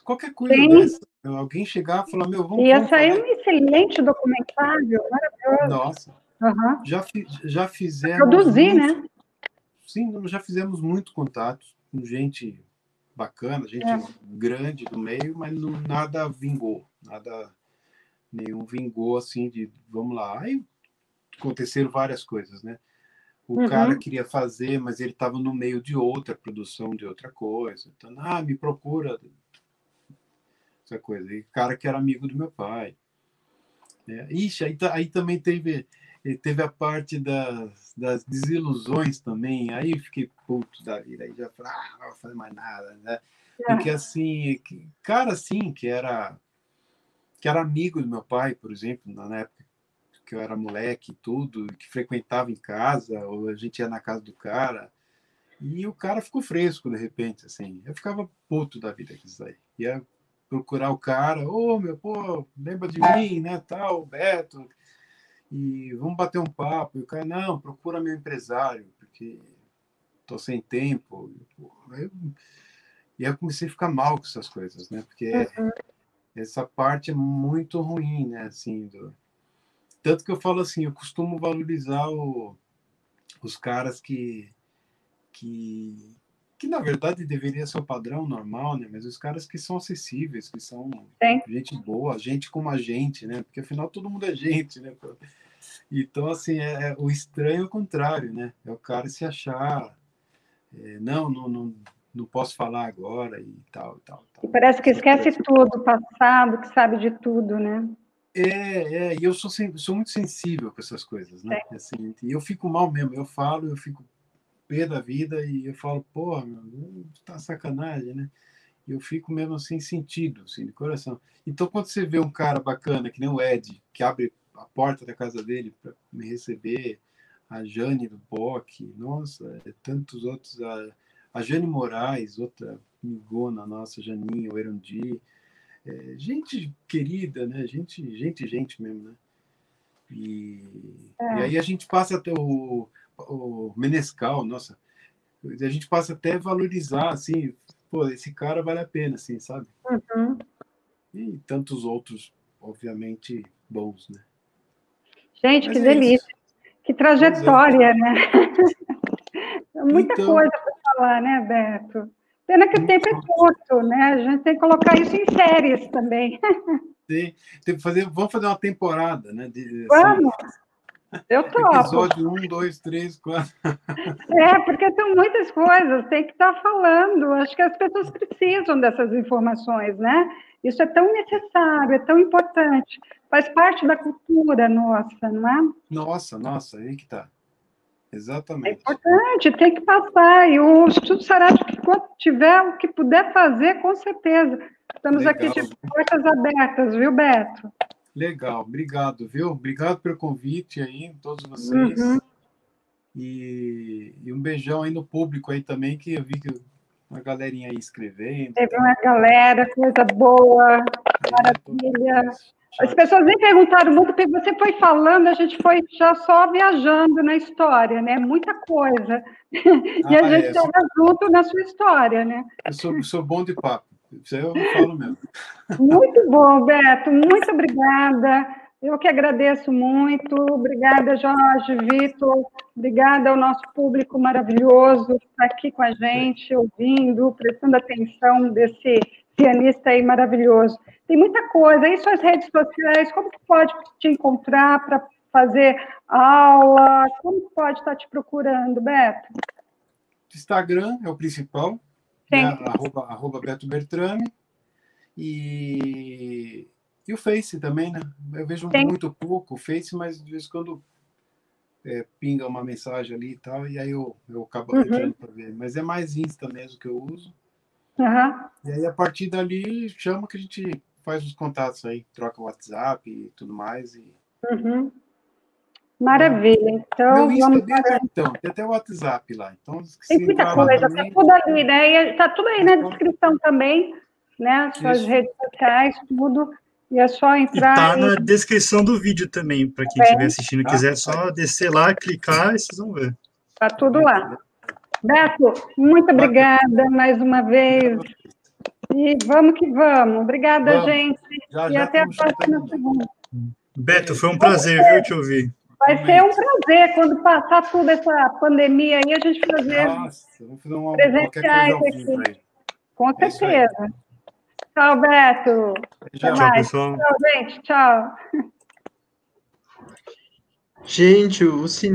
qualquer coisa sim. dessa. Alguém chegar e falar, meu, vamos. Ia sair um excelente documentário, maravilhoso. Nossa. Uhum. Já, já fizemos. Produzir, muito, né? Sim, já fizemos muito contato com gente bacana, gente é. grande do meio, mas não, nada vingou, nada nenhum vingou assim de vamos lá. Aí aconteceram várias coisas, né? O uhum. cara queria fazer, mas ele estava no meio de outra produção de outra coisa. Então, ah, me procura essa coisa. E cara que era amigo do meu pai. É, ixi, aí, aí também teve teve a parte das, das desilusões também, aí fiquei puto da vida, aí já falei, ah, não vou fazer mais nada, né? É. Porque assim, cara assim, que era que era amigo do meu pai, por exemplo, na época que eu era moleque e tudo, que frequentava em casa, ou a gente ia na casa do cara, e o cara ficou fresco de repente, assim. Eu ficava puto da vida com isso aí. Ia procurar o cara, ô oh, meu, pô, lembra de mim, né, tal, Beto, e vamos bater um papo. E o cara, não, procura meu empresário, porque estou sem tempo. Aí eu, e eu comecei a ficar mal com essas coisas, né? Porque uhum. essa parte é muito ruim, né? Assim, do... Tanto que eu falo assim, eu costumo valorizar o, os caras que, que, que na verdade deveria ser o padrão normal, né? Mas os caras que são acessíveis, que são Sim. gente boa, gente como a gente, né? Porque afinal todo mundo é gente, né? Então, assim, é, é o estranho é o contrário, né? É o cara se achar, é, não, não, não, não posso falar agora e tal, e tal, tal. E parece que esquece tudo, passado, que sabe de tudo, né? É, é, e eu sou, sou muito sensível com essas coisas, né? É. Assim, e eu fico mal mesmo, eu falo, eu fico pé da vida e eu falo, porra, meu, tá sacanagem, né? E eu fico mesmo assim, sentido, assim, de coração. Então, quando você vê um cara bacana, que nem o Ed, que abre a porta da casa dele para me receber, a Jane do POC, nossa, é tantos outros, a, a Jane Moraes, outra migona nossa, Janinha, o Erundi, é, gente querida, né? Gente, gente, gente mesmo, né? E, é. e aí a gente passa até o, o Menescal, nossa, a gente passa até a valorizar, assim, pô, esse cara vale a pena, assim, sabe? Uhum. E tantos outros, obviamente, bons, né? Gente, Mas que é delícia. Isso. Que trajetória, é. né? Muita então, coisa para falar, né, Beto? Pena que o tempo é curto, né? A gente tem que colocar isso em séries também. Sim, tem que fazer, vamos fazer uma temporada, né? De, assim, vamos. Eu topo. Episódio 1, 2, 3, 4. É, porque são muitas coisas, tem que estar falando. Acho que as pessoas precisam dessas informações, né? Isso é tão necessário, é tão importante. Faz parte da cultura nossa, não é? Nossa, nossa, aí que está. Exatamente. É importante, tem que passar. E o Instituto Sarate, que tiver o que puder fazer, com certeza. Estamos Legal. aqui de portas abertas, viu, Beto? Legal, obrigado, viu? Obrigado pelo convite aí, todos vocês. Uhum. E, e, um beijão aí no público aí também, que eu vi que uma galerinha aí escrevendo. Teve uma galera, coisa boa, maravilha. As pessoas nem perguntaram muito, porque você foi falando, a gente foi já só viajando na história, né? Muita coisa. Ah, e a gente estava é, junto na sua história, né? Eu sou, sou bom de papo, isso eu falo mesmo. Muito bom, Beto, muito obrigada. Eu que agradeço muito. Obrigada, Jorge, Vitor. Obrigada ao nosso público maravilhoso que está aqui com a gente, ouvindo, prestando atenção desse pianista aí maravilhoso. Tem muita coisa. E suas redes sociais, como que pode te encontrar para fazer aula? Como que pode estar te procurando, Beto? Instagram é o principal, né? arroba, arroba Beto Bertrame. E, e o Face também, né? Eu vejo muito pouco o Face, mas de vez em quando é, pinga uma mensagem ali e tal, e aí eu, eu acabo uhum. entrando para ver. Mas é mais Insta mesmo que eu uso. Uhum. E aí, a partir dali, chama que a gente faz os contatos aí, troca o WhatsApp e tudo mais. E... Uhum. Maravilha. Então, Meu vamos para... então, tem até o WhatsApp lá. Então, tem muita coisa, também... tá tudo ali, né? Está tudo aí na descrição também, né? Suas Isso. redes sociais, tudo. E é só entrar. Está e... na descrição do vídeo também, para quem estiver assistindo e quiser, só descer lá, clicar e vocês vão ver. Está tudo lá. Beto, muito obrigada mais uma vez. E vamos que vamos. Obrigada, vamos. gente. Já, e já até a próxima segunda. Beto, foi um prazer, viu, te ouvir. Vai ser um prazer quando passar toda essa pandemia aí, a gente fazer Nossa, vamos fazer uma, presenciais aqui. Com é certeza. Tchau, Beto. Tchau, tchau, pessoal. Tchau, gente. Tchau. Gente, o